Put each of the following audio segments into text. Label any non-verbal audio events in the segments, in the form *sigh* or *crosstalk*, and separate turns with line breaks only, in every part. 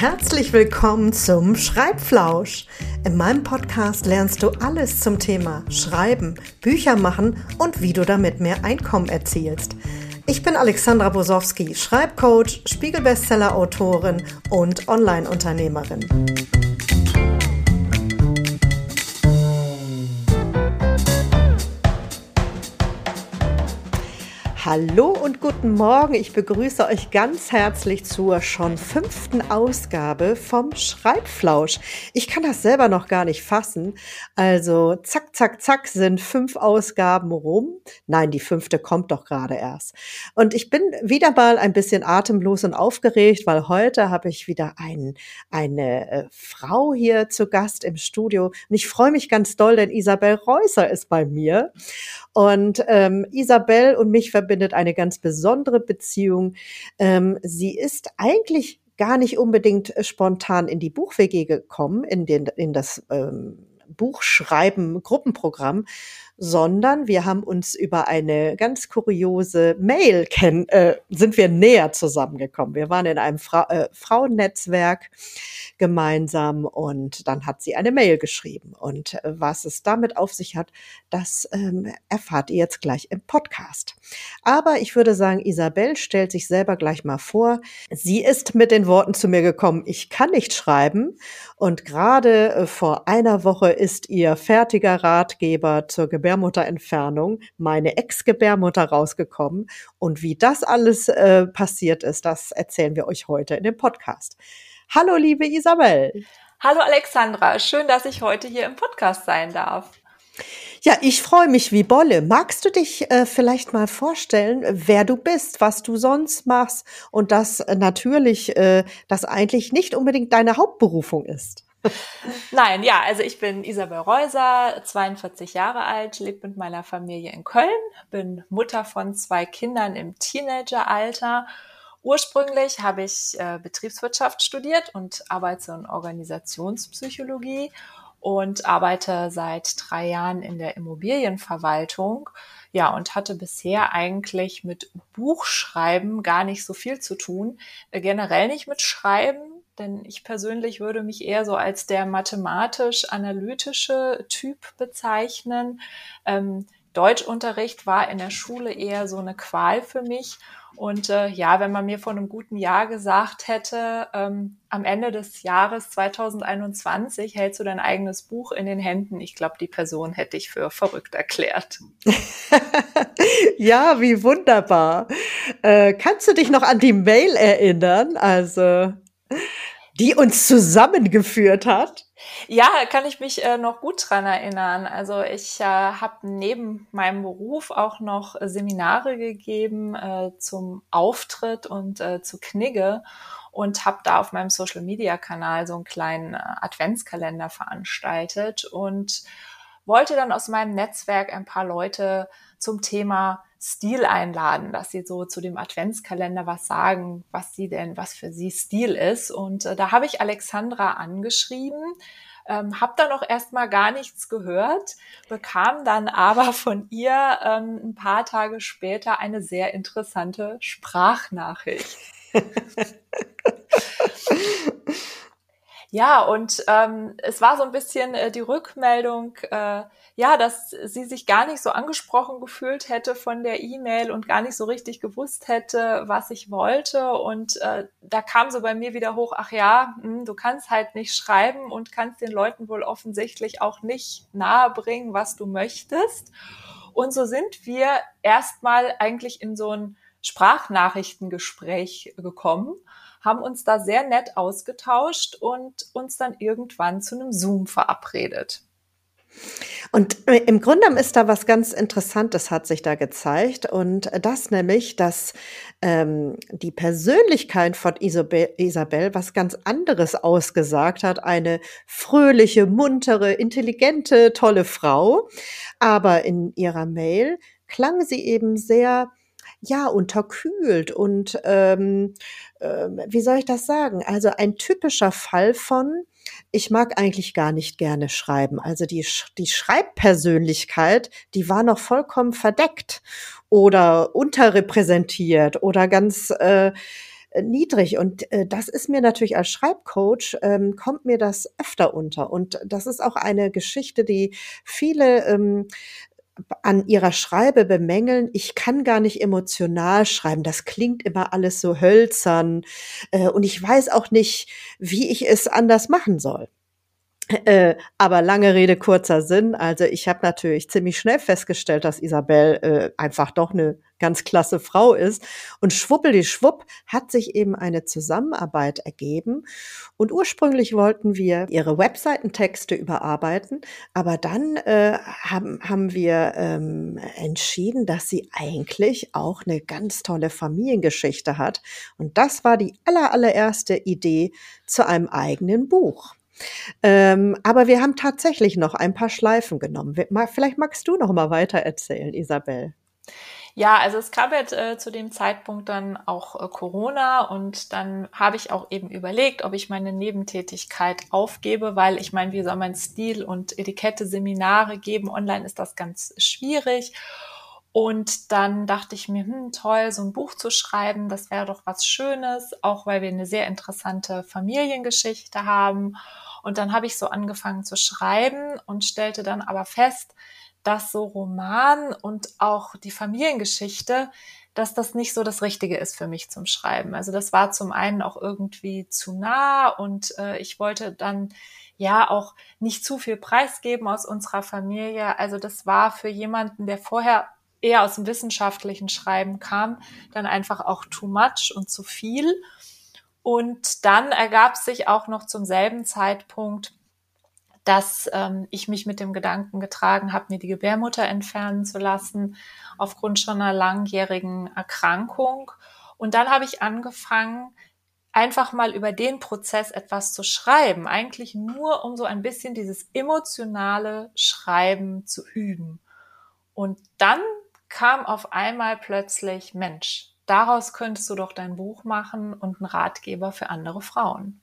Herzlich willkommen zum Schreibflausch. In meinem Podcast lernst du alles zum Thema Schreiben, Bücher machen und wie du damit mehr Einkommen erzielst. Ich bin Alexandra Bosowski, Schreibcoach, Spiegelbestseller-Autorin und Online-Unternehmerin. Hallo und guten Morgen. Ich begrüße euch ganz herzlich zur schon fünften Ausgabe vom Schreibflausch. Ich kann das selber noch gar nicht fassen. Also zack, zack, zack sind fünf Ausgaben rum. Nein, die fünfte kommt doch gerade erst. Und ich bin wieder mal ein bisschen atemlos und aufgeregt, weil heute habe ich wieder ein, eine äh, Frau hier zu Gast im Studio. Und ich freue mich ganz doll, denn Isabel Reusser ist bei mir. Und ähm, Isabel und mich verbindet eine ganz besondere Beziehung. Ähm, sie ist eigentlich gar nicht unbedingt äh, spontan in die Buch-WG gekommen, in, den, in das ähm, Buchschreiben Gruppenprogramm, sondern wir haben uns über eine ganz kuriose Mail kennen, äh, sind wir näher zusammengekommen. Wir waren in einem Fra äh, Frauennetzwerk gemeinsam und dann hat sie eine Mail geschrieben. Und äh, was es damit auf sich hat, das ähm, erfahrt ihr jetzt gleich im Podcast. Aber ich würde sagen, Isabel stellt sich selber gleich mal vor. Sie ist mit den Worten zu mir gekommen, ich kann nicht schreiben. Und gerade äh, vor einer Woche ist ihr fertiger Ratgeber zur Gebärmutter Gebärmutterentfernung meine Ex-Gebärmutter rausgekommen. Und wie das alles äh, passiert ist, das erzählen wir euch heute in dem Podcast. Hallo, liebe Isabel.
Hallo, Alexandra. Schön, dass ich heute hier im Podcast sein darf.
Ja, ich freue mich wie Bolle. Magst du dich äh, vielleicht mal vorstellen, wer du bist, was du sonst machst und dass äh, natürlich äh, das eigentlich nicht unbedingt deine Hauptberufung ist?
Nein, ja, also ich bin Isabel Reuser, 42 Jahre alt, lebe mit meiner Familie in Köln, bin Mutter von zwei Kindern im Teenageralter. Ursprünglich habe ich äh, Betriebswirtschaft studiert und arbeite in Organisationspsychologie und arbeite seit drei Jahren in der Immobilienverwaltung. Ja, und hatte bisher eigentlich mit Buchschreiben gar nicht so viel zu tun. Äh, generell nicht mit Schreiben, denn ich persönlich würde mich eher so als der mathematisch-analytische Typ bezeichnen. Ähm, Deutschunterricht war in der Schule eher so eine Qual für mich. Und äh, ja, wenn man mir vor einem guten Jahr gesagt hätte, ähm, am Ende des Jahres 2021 hältst du dein eigenes Buch in den Händen, ich glaube, die Person hätte ich für verrückt erklärt. *laughs*
ja, wie wunderbar. Äh, kannst du dich noch an die Mail erinnern? Also die uns zusammengeführt hat.
Ja, kann ich mich äh, noch gut dran erinnern. Also ich äh, habe neben meinem Beruf auch noch Seminare gegeben äh, zum Auftritt und äh, zu Knigge und habe da auf meinem Social-Media-Kanal so einen kleinen äh, Adventskalender veranstaltet und wollte dann aus meinem Netzwerk ein paar Leute zum Thema Stil einladen, dass sie so zu dem Adventskalender was sagen, was sie denn, was für sie Stil ist. Und äh, da habe ich Alexandra angeschrieben, ähm, habe dann auch erstmal gar nichts gehört, bekam dann *laughs* aber von ihr ähm, ein paar Tage später eine sehr interessante Sprachnachricht. *laughs* *laughs* ja, und ähm, es war so ein bisschen äh, die Rückmeldung, äh, ja, dass sie sich gar nicht so angesprochen gefühlt hätte von der E-Mail und gar nicht so richtig gewusst hätte, was ich wollte. Und äh, da kam so bei mir wieder hoch, ach ja, mh, hm, du kannst halt nicht schreiben und kannst den Leuten wohl offensichtlich auch nicht nahebringen, was du möchtest. Und so sind wir erstmal eigentlich in so ein Sprachnachrichtengespräch gekommen, haben uns da sehr nett ausgetauscht und uns dann irgendwann zu einem Zoom verabredet.
Und im Grunde ist da was ganz Interessantes hat sich da gezeigt und das nämlich, dass ähm, die Persönlichkeit von Isabel, Isabel was ganz anderes ausgesagt hat. Eine fröhliche, muntere, intelligente, tolle Frau. Aber in ihrer Mail klang sie eben sehr ja, unterkühlt und ähm, äh, wie soll ich das sagen? Also ein typischer Fall von, ich mag eigentlich gar nicht gerne schreiben. Also die, die Schreibpersönlichkeit, die war noch vollkommen verdeckt oder unterrepräsentiert oder ganz, äh, niedrig. Und äh, das ist mir natürlich als Schreibcoach, ähm, kommt mir das öfter unter. Und das ist auch eine Geschichte, die viele ähm, an ihrer Schreibe bemängeln, ich kann gar nicht emotional schreiben. Das klingt immer alles so hölzern. Äh, und ich weiß auch nicht, wie ich es anders machen soll. Äh, aber lange Rede, kurzer Sinn. Also ich habe natürlich ziemlich schnell festgestellt, dass Isabel äh, einfach doch eine ganz klasse Frau ist. Und schwuppeli schwupp hat sich eben eine Zusammenarbeit ergeben. Und ursprünglich wollten wir ihre Webseitentexte überarbeiten, aber dann äh, haben, haben wir ähm, entschieden, dass sie eigentlich auch eine ganz tolle Familiengeschichte hat. Und das war die aller, allererste Idee zu einem eigenen Buch. Ähm, aber wir haben tatsächlich noch ein paar Schleifen genommen. Vielleicht magst du noch mal weiter erzählen, Isabel.
Ja, also es gab jetzt äh, zu dem Zeitpunkt dann auch äh, Corona und dann habe ich auch eben überlegt, ob ich meine Nebentätigkeit aufgebe, weil ich meine, wie soll man Stil und Etikette Seminare geben? Online ist das ganz schwierig. Und dann dachte ich mir, hm, toll, so ein Buch zu schreiben, das wäre doch was Schönes, auch weil wir eine sehr interessante Familiengeschichte haben. Und dann habe ich so angefangen zu schreiben und stellte dann aber fest, dass so Roman und auch die Familiengeschichte, dass das nicht so das Richtige ist für mich zum Schreiben. Also das war zum einen auch irgendwie zu nah und äh, ich wollte dann ja auch nicht zu viel preisgeben aus unserer Familie. Also das war für jemanden, der vorher eher aus dem wissenschaftlichen Schreiben kam, dann einfach auch too much und zu viel. Und dann ergab sich auch noch zum selben Zeitpunkt, dass ähm, ich mich mit dem Gedanken getragen habe, mir die Gebärmutter entfernen zu lassen, aufgrund schon einer langjährigen Erkrankung. Und dann habe ich angefangen, einfach mal über den Prozess etwas zu schreiben, eigentlich nur um so ein bisschen dieses emotionale Schreiben zu üben. Und dann kam auf einmal plötzlich, Mensch, daraus könntest du doch dein Buch machen und einen Ratgeber für andere Frauen.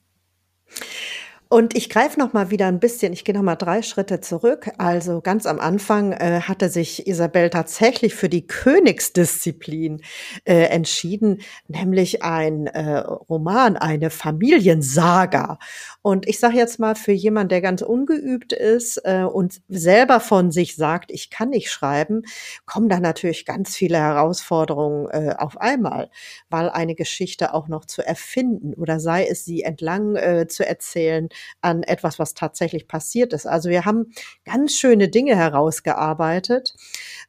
Und ich greife noch mal wieder ein bisschen, ich gehe noch mal drei Schritte zurück. Also ganz am Anfang äh, hatte sich Isabel tatsächlich für die Königsdisziplin äh, entschieden, nämlich ein äh, Roman, eine Familiensaga. Und ich sage jetzt mal für jemand, der ganz ungeübt ist äh, und selber von sich sagt, ich kann nicht schreiben, kommen da natürlich ganz viele Herausforderungen äh, auf einmal, weil eine Geschichte auch noch zu erfinden oder sei es sie entlang äh, zu erzählen an etwas, was tatsächlich passiert ist. Also wir haben ganz schöne Dinge herausgearbeitet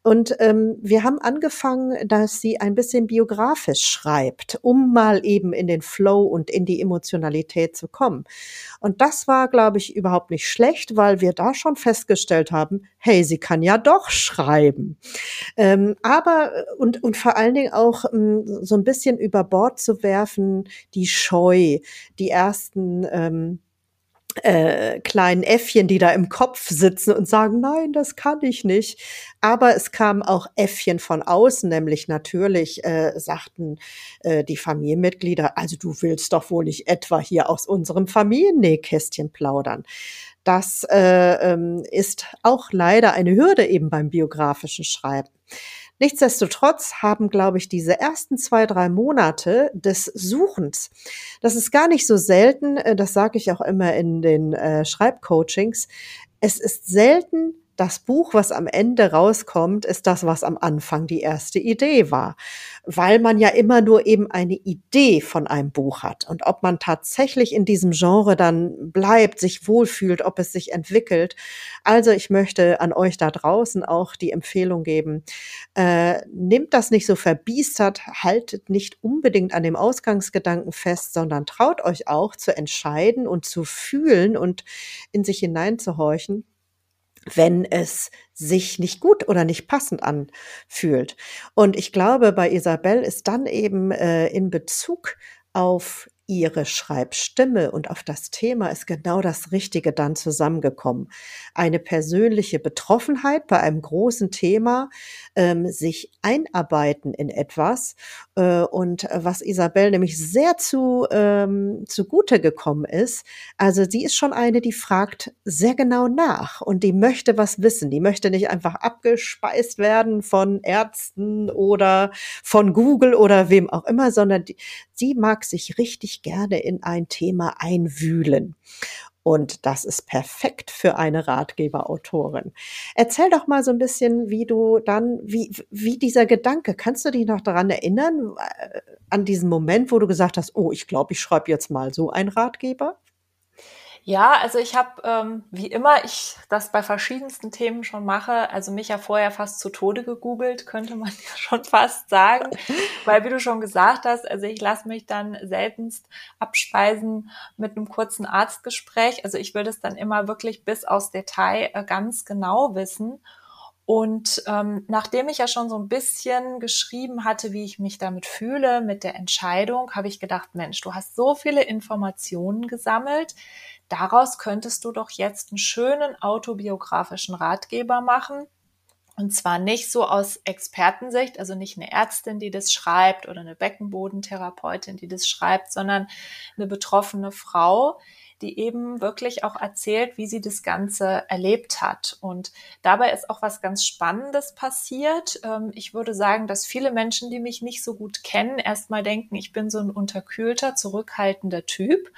und ähm, wir haben angefangen, dass sie ein bisschen biografisch schreibt, um mal eben in den Flow und in die Emotionalität zu kommen. Und das war, glaube ich, überhaupt nicht schlecht, weil wir da schon festgestellt haben, hey, sie kann ja doch schreiben. Ähm, aber und, und vor allen Dingen auch ähm, so ein bisschen über Bord zu werfen, die Scheu, die ersten ähm, äh, kleinen Äffchen, die da im Kopf sitzen und sagen, nein, das kann ich nicht. Aber es kamen auch Äffchen von außen, nämlich natürlich äh, sagten äh, die Familienmitglieder, also du willst doch wohl nicht etwa hier aus unserem Familiennähkästchen plaudern. Das äh, ähm, ist auch leider eine Hürde eben beim biografischen Schreiben. Nichtsdestotrotz haben, glaube ich, diese ersten zwei, drei Monate des Suchens, das ist gar nicht so selten, äh, das sage ich auch immer in den äh, Schreibcoachings, es ist selten das Buch, was am Ende rauskommt, ist das, was am Anfang die erste Idee war. Weil man ja immer nur eben eine Idee von einem Buch hat. Und ob man tatsächlich in diesem Genre dann bleibt, sich wohlfühlt, ob es sich entwickelt. Also ich möchte an euch da draußen auch die Empfehlung geben, äh, nimmt das nicht so verbiestert, haltet nicht unbedingt an dem Ausgangsgedanken fest, sondern traut euch auch zu entscheiden und zu fühlen und in sich hineinzuhorchen wenn es sich nicht gut oder nicht passend anfühlt. Und ich glaube, bei Isabel ist dann eben äh, in Bezug auf ihre Schreibstimme und auf das Thema ist genau das Richtige dann zusammengekommen. Eine persönliche Betroffenheit bei einem großen Thema, ähm, sich einarbeiten in etwas äh, und was Isabel nämlich sehr zu ähm, zugute gekommen ist. Also sie ist schon eine, die fragt sehr genau nach und die möchte was wissen. Die möchte nicht einfach abgespeist werden von Ärzten oder von Google oder wem auch immer, sondern die, sie mag sich richtig gerne in ein Thema einwühlen. Und das ist perfekt für eine Ratgeberautorin. Erzähl doch mal so ein bisschen, wie du dann, wie, wie dieser Gedanke, kannst du dich noch daran erinnern, äh, an diesen Moment, wo du gesagt hast, oh, ich glaube, ich schreibe jetzt mal so einen Ratgeber?
Ja, also ich habe, ähm, wie immer ich das bei verschiedensten Themen schon mache, also mich ja vorher fast zu Tode gegoogelt, könnte man *laughs* ja schon fast sagen, weil wie du schon gesagt hast, also ich lasse mich dann seltenst abspeisen mit einem kurzen Arztgespräch. Also ich will das dann immer wirklich bis aus Detail äh, ganz genau wissen. Und ähm, nachdem ich ja schon so ein bisschen geschrieben hatte, wie ich mich damit fühle, mit der Entscheidung, habe ich gedacht, Mensch, du hast so viele Informationen gesammelt, daraus könntest du doch jetzt einen schönen autobiografischen Ratgeber machen. Und zwar nicht so aus Expertensicht, also nicht eine Ärztin, die das schreibt oder eine Beckenbodentherapeutin, die das schreibt, sondern eine betroffene Frau, die eben wirklich auch erzählt, wie sie das Ganze erlebt hat. Und dabei ist auch was ganz Spannendes passiert. Ähm, ich würde sagen, dass viele Menschen, die mich nicht so gut kennen, erstmal denken, ich bin so ein unterkühlter, zurückhaltender Typ.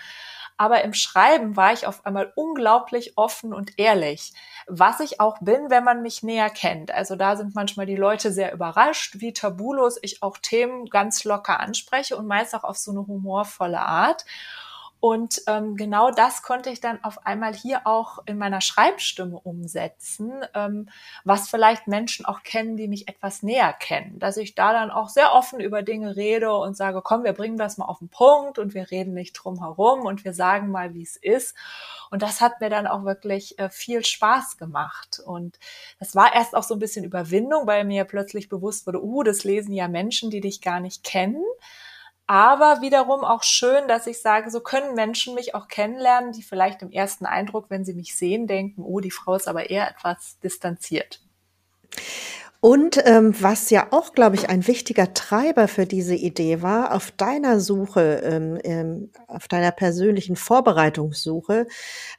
Aber im Schreiben war ich auf einmal unglaublich offen und ehrlich, was ich auch bin, wenn man mich näher kennt. Also da sind manchmal die Leute sehr überrascht, wie tabulos ich auch Themen ganz locker anspreche und meist auch auf so eine humorvolle Art. Und ähm, genau das konnte ich dann auf einmal hier auch in meiner Schreibstimme umsetzen, ähm, was vielleicht Menschen auch kennen, die mich etwas näher kennen. Dass ich da dann auch sehr offen über Dinge rede und sage, komm, wir bringen das mal auf den Punkt und wir reden nicht drum herum und wir sagen mal, wie es ist. Und das hat mir dann auch wirklich äh, viel Spaß gemacht. Und das war erst auch so ein bisschen Überwindung, weil mir plötzlich bewusst wurde, uh, das lesen ja Menschen, die dich gar nicht kennen aber wiederum auch schön, dass ich sage, so können Menschen mich auch kennenlernen, die vielleicht im ersten Eindruck, wenn sie mich sehen, denken, oh, die Frau ist aber eher etwas distanziert.
Und ähm, was ja auch, glaube ich, ein wichtiger Treiber für diese Idee war, auf deiner Suche, ähm, ähm, auf deiner persönlichen Vorbereitungssuche,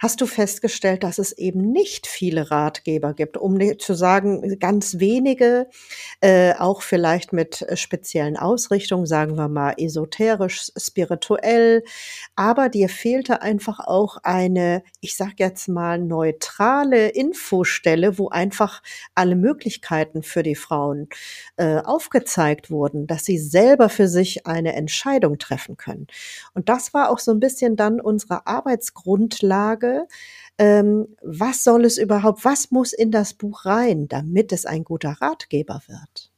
hast du festgestellt, dass es eben nicht viele Ratgeber gibt, um zu sagen, ganz wenige, äh, auch vielleicht mit speziellen Ausrichtungen, sagen wir mal esoterisch, spirituell, aber dir fehlte einfach auch eine, ich sag jetzt mal, neutrale Infostelle, wo einfach alle Möglichkeiten für die Frauen äh, aufgezeigt wurden, dass sie selber für sich eine Entscheidung treffen können. Und das war auch so ein bisschen dann unsere Arbeitsgrundlage. Ähm, was soll es überhaupt, was muss in das Buch rein, damit es ein guter Ratgeber wird?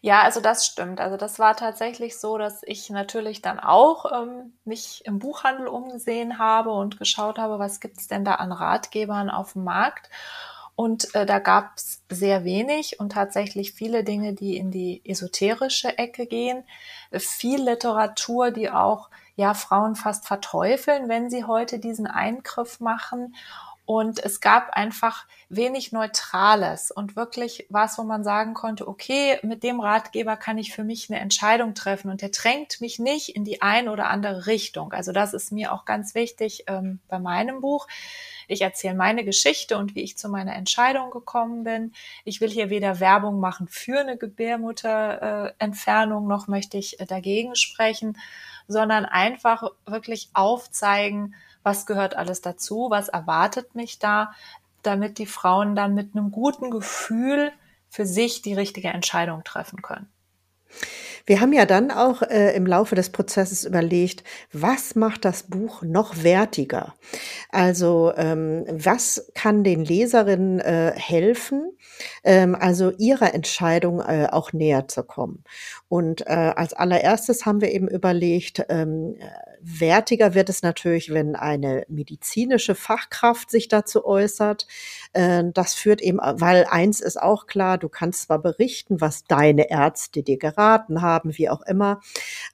Ja, also das stimmt. Also das war tatsächlich so, dass ich natürlich dann auch ähm, mich im Buchhandel umgesehen habe und geschaut habe, was gibt es denn da an Ratgebern auf dem Markt. Und äh, da gab es sehr wenig und tatsächlich viele Dinge, die in die esoterische Ecke gehen. Viel Literatur, die auch ja Frauen fast verteufeln, wenn sie heute diesen Eingriff machen. Und es gab einfach wenig Neutrales und wirklich was, wo man sagen konnte, okay, mit dem Ratgeber kann ich für mich eine Entscheidung treffen und der drängt mich nicht in die eine oder andere Richtung. Also das ist mir auch ganz wichtig ähm, bei meinem Buch ich erzähle meine Geschichte und wie ich zu meiner Entscheidung gekommen bin. Ich will hier weder Werbung machen für eine Gebärmutterentfernung, noch möchte ich äh, dagegen sprechen, sondern einfach wirklich aufzeigen, was gehört alles dazu, was erwartet mich da, damit die Frauen dann mit einem guten Gefühl für sich die richtige Entscheidung treffen können.
Wir haben ja dann auch äh, im Laufe des Prozesses überlegt, was macht das Buch noch wertiger? Also ähm, was kann den Leserinnen äh, helfen, ähm, also ihrer Entscheidung äh, auch näher zu kommen? Und äh, als allererstes haben wir eben überlegt, ähm, wertiger wird es natürlich, wenn eine medizinische Fachkraft sich dazu äußert. Äh, das führt eben, weil eins ist auch klar, du kannst zwar berichten, was deine Ärzte dir geraten haben, wie auch immer,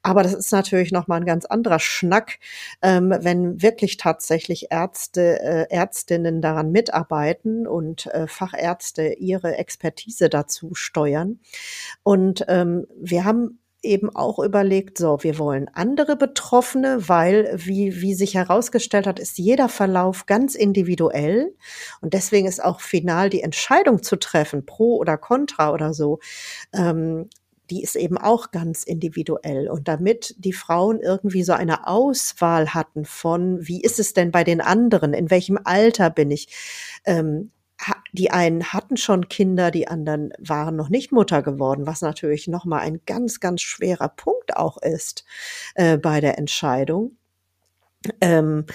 Aber das ist natürlich nochmal ein ganz anderer Schnack, ähm, wenn wirklich tatsächlich Ärzte, äh, Ärztinnen daran mitarbeiten und äh, Fachärzte ihre Expertise dazu steuern. Und ähm, wir haben eben auch überlegt, so, wir wollen andere Betroffene, weil, wie, wie sich herausgestellt hat, ist jeder Verlauf ganz individuell. Und deswegen ist auch final die Entscheidung zu treffen, pro oder contra oder so, ähm, die ist eben auch ganz individuell. Und damit die Frauen irgendwie so eine Auswahl hatten von, wie ist es denn bei den anderen, in welchem Alter bin ich, ähm, die einen hatten schon Kinder, die anderen waren noch nicht Mutter geworden, was natürlich nochmal ein ganz, ganz schwerer Punkt auch ist äh, bei der Entscheidung. Ähm,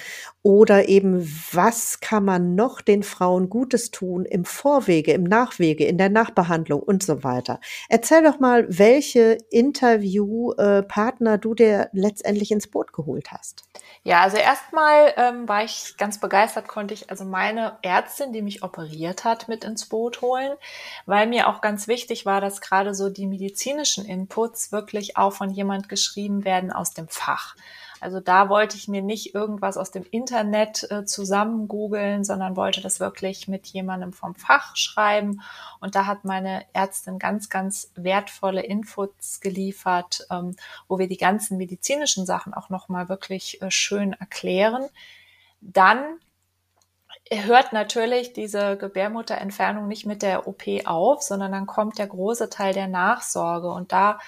oder eben, was kann man noch den Frauen Gutes tun im Vorwege, im Nachwege, in der Nachbehandlung und so weiter. Erzähl doch mal, welche Interviewpartner du dir letztendlich ins Boot geholt hast.
Ja, also erstmal ähm, war ich ganz begeistert, konnte ich also meine Ärztin, die mich operiert hat, mit ins Boot holen, weil mir auch ganz wichtig war, dass gerade so die medizinischen Inputs wirklich auch von jemand geschrieben werden aus dem Fach. Also da wollte ich mir nicht irgendwas aus dem Internet äh, zusammen googeln, sondern wollte das wirklich mit jemandem vom Fach schreiben. Und da hat meine Ärztin ganz, ganz wertvolle Inputs geliefert, ähm, wo wir die ganzen medizinischen Sachen auch nochmal wirklich äh, schön erklären. Dann hört natürlich diese Gebärmutterentfernung nicht mit der OP auf, sondern dann kommt der große Teil der Nachsorge. Und da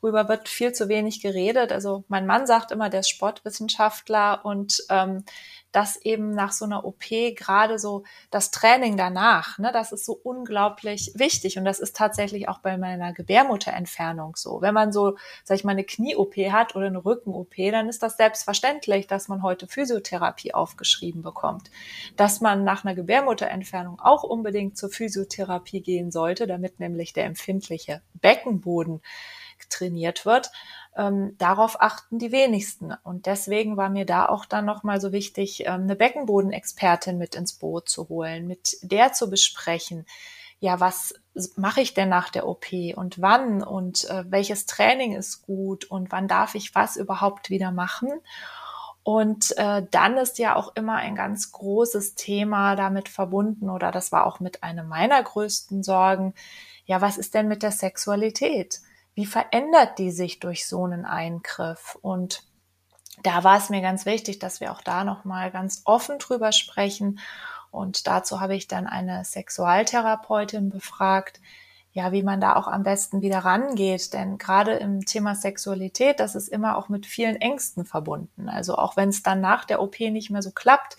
Darüber wird viel zu wenig geredet. Also mein Mann sagt immer, der ist Sportwissenschaftler und ähm, dass eben nach so einer OP gerade so das Training danach, ne, das ist so unglaublich wichtig und das ist tatsächlich auch bei meiner Gebärmutterentfernung so. Wenn man so, sag ich mal, eine Knie-OP hat oder eine Rücken-OP, dann ist das selbstverständlich, dass man heute Physiotherapie aufgeschrieben bekommt. Dass man nach einer Gebärmutterentfernung auch unbedingt zur Physiotherapie gehen sollte, damit nämlich der empfindliche Beckenboden trainiert wird. Ähm, darauf achten die wenigsten. Und deswegen war mir da auch dann nochmal so wichtig, ähm, eine Beckenbodenexpertin mit ins Boot zu holen, mit der zu besprechen, ja, was mache ich denn nach der OP und wann und äh, welches Training ist gut und wann darf ich was überhaupt wieder machen. Und äh, dann ist ja auch immer ein ganz großes Thema damit verbunden, oder das war auch mit einer meiner größten Sorgen, ja, was ist denn mit der Sexualität? Wie verändert die sich durch so einen Eingriff? Und da war es mir ganz wichtig, dass wir auch da nochmal ganz offen drüber sprechen. Und dazu habe ich dann eine Sexualtherapeutin befragt, ja, wie man da auch am besten wieder rangeht. Denn gerade im Thema Sexualität, das ist immer auch mit vielen Ängsten verbunden. Also auch wenn es dann nach der OP nicht mehr so klappt,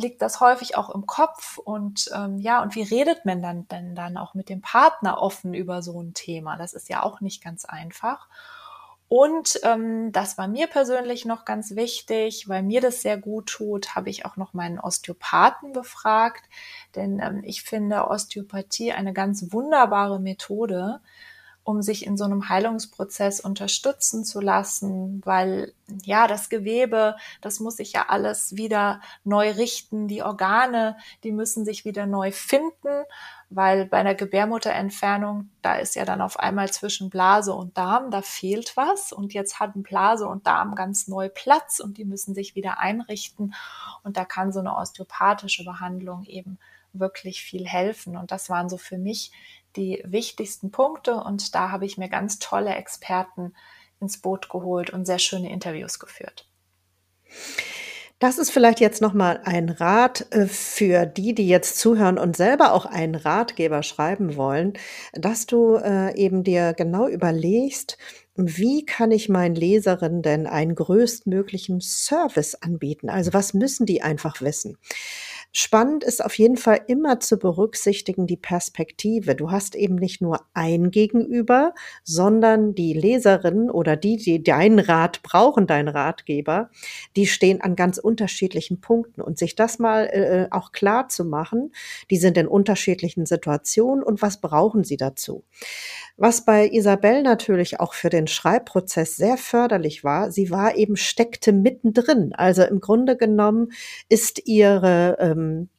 liegt das häufig auch im Kopf und ähm, ja, und wie redet man dann denn dann auch mit dem Partner offen über so ein Thema? Das ist ja auch nicht ganz einfach. Und ähm, das war mir persönlich noch ganz wichtig, weil mir das sehr gut tut, habe ich auch noch meinen Osteopathen befragt, denn ähm, ich finde Osteopathie eine ganz wunderbare Methode, um sich in so einem Heilungsprozess unterstützen zu lassen, weil ja, das Gewebe, das muss sich ja alles wieder neu richten, die Organe, die müssen sich wieder neu finden, weil bei einer Gebärmutterentfernung, da ist ja dann auf einmal zwischen Blase und Darm, da fehlt was. Und jetzt hatten Blase und Darm ganz neu Platz und die müssen sich wieder einrichten. Und da kann so eine osteopathische Behandlung eben wirklich viel helfen. Und das waren so für mich die wichtigsten Punkte und da habe ich mir ganz tolle Experten ins Boot geholt und sehr schöne Interviews geführt.
Das ist vielleicht jetzt nochmal ein Rat äh, für die, die jetzt zuhören und selber auch einen Ratgeber schreiben wollen, dass du äh, eben dir genau überlegst, wie kann ich meinen Leserinnen denn einen größtmöglichen Service anbieten? Also was müssen die einfach wissen? Spannend ist auf jeden Fall immer zu berücksichtigen die Perspektive. Du hast eben nicht nur ein Gegenüber, sondern die Leserinnen oder die, die deinen Rat brauchen, deinen Ratgeber, die stehen an ganz unterschiedlichen Punkten. Und sich das mal äh, auch klar zu machen, die sind in unterschiedlichen Situationen und was brauchen sie dazu? Was bei Isabel natürlich auch für den Schreibprozess sehr förderlich war, sie war eben steckte mittendrin. Also im Grunde genommen ist ihre ähm,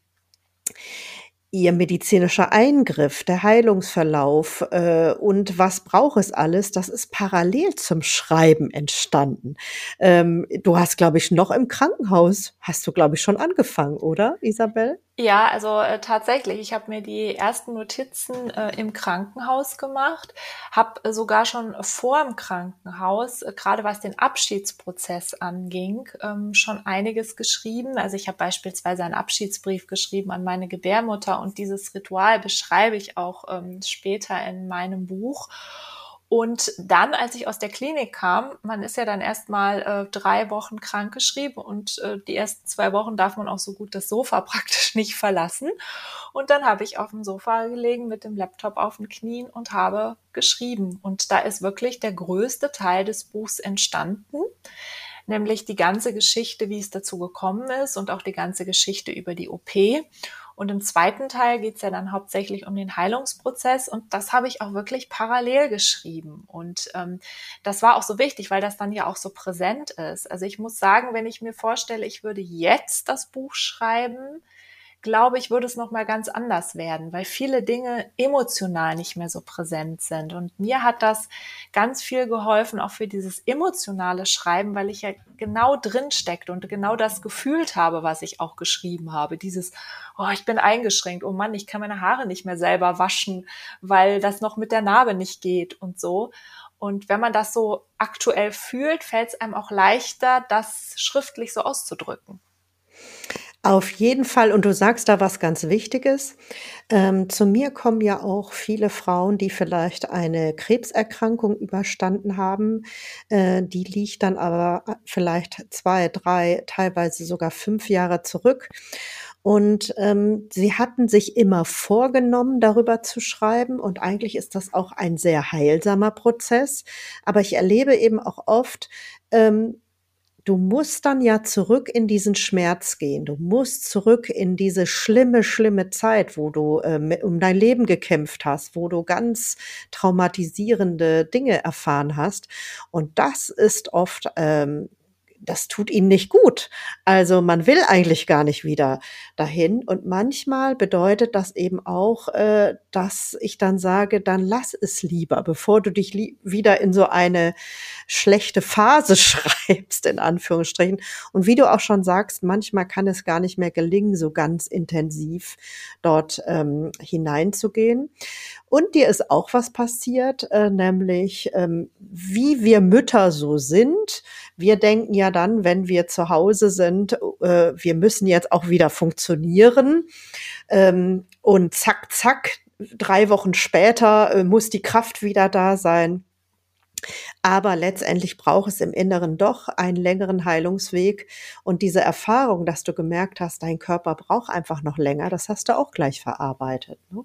Ihr medizinischer Eingriff, der Heilungsverlauf äh, und was braucht es alles, das ist parallel zum Schreiben entstanden. Ähm, du hast, glaube ich, noch im Krankenhaus, hast du, glaube ich, schon angefangen, oder, Isabel?
Ja, also äh, tatsächlich. Ich habe mir die ersten Notizen äh, im Krankenhaus gemacht, habe äh, sogar schon vor dem Krankenhaus, äh, gerade was den Abschiedsprozess anging, ähm, schon einiges geschrieben. Also ich habe beispielsweise einen Abschiedsbrief geschrieben an meine Gebärmutter und dieses Ritual beschreibe ich auch ähm, später in meinem Buch. Und dann, als ich aus der Klinik kam, man ist ja dann erstmal äh, drei Wochen krankgeschrieben und äh, die ersten zwei Wochen darf man auch so gut das Sofa *laughs* praktisch nicht verlassen. Und dann habe ich auf dem Sofa gelegen mit dem Laptop auf den Knien und habe geschrieben. Und da ist wirklich der größte Teil des Buchs entstanden nämlich die ganze Geschichte, wie es dazu gekommen ist und auch die ganze Geschichte über die OP. Und im zweiten Teil geht es ja dann hauptsächlich um den Heilungsprozess und das habe ich auch wirklich parallel geschrieben. Und ähm, das war auch so wichtig, weil das dann ja auch so präsent ist. Also ich muss sagen, wenn ich mir vorstelle, ich würde jetzt das Buch schreiben, glaube ich, würde es nochmal ganz anders werden, weil viele Dinge emotional nicht mehr so präsent sind. Und mir hat das ganz viel geholfen, auch für dieses emotionale Schreiben, weil ich ja genau drin steckte und genau das gefühlt habe, was ich auch geschrieben habe. Dieses, oh, ich bin eingeschränkt, oh Mann, ich kann meine Haare nicht mehr selber waschen, weil das noch mit der Narbe nicht geht und so. Und wenn man das so aktuell fühlt, fällt es einem auch leichter, das schriftlich so auszudrücken.
Auf jeden Fall. Und du sagst da was ganz Wichtiges. Ähm, zu mir kommen ja auch viele Frauen, die vielleicht eine Krebserkrankung überstanden haben. Äh, die liegt dann aber vielleicht zwei, drei, teilweise sogar fünf Jahre zurück. Und ähm, sie hatten sich immer vorgenommen, darüber zu schreiben. Und eigentlich ist das auch ein sehr heilsamer Prozess. Aber ich erlebe eben auch oft, ähm, du musst dann ja zurück in diesen Schmerz gehen. Du musst zurück in diese schlimme, schlimme Zeit, wo du ähm, um dein Leben gekämpft hast, wo du ganz traumatisierende Dinge erfahren hast. Und das ist oft ähm, das tut ihnen nicht gut. Also man will eigentlich gar nicht wieder dahin. Und manchmal bedeutet das eben auch, äh, dass ich dann sage, dann lass es lieber, bevor du dich wieder in so eine schlechte Phase *laughs* schreibst, in Anführungsstrichen. Und wie du auch schon sagst, manchmal kann es gar nicht mehr gelingen, so ganz intensiv dort ähm, hineinzugehen. Und dir ist auch was passiert, äh, nämlich ähm, wie wir Mütter so sind. Wir denken ja dann, wenn wir zu Hause sind, äh, wir müssen jetzt auch wieder funktionieren. Ähm, und zack, zack, drei Wochen später äh, muss die Kraft wieder da sein. Aber letztendlich braucht es im Inneren doch einen längeren Heilungsweg. Und diese Erfahrung, dass du gemerkt hast, dein Körper braucht einfach noch länger, das hast du auch gleich verarbeitet. Ne?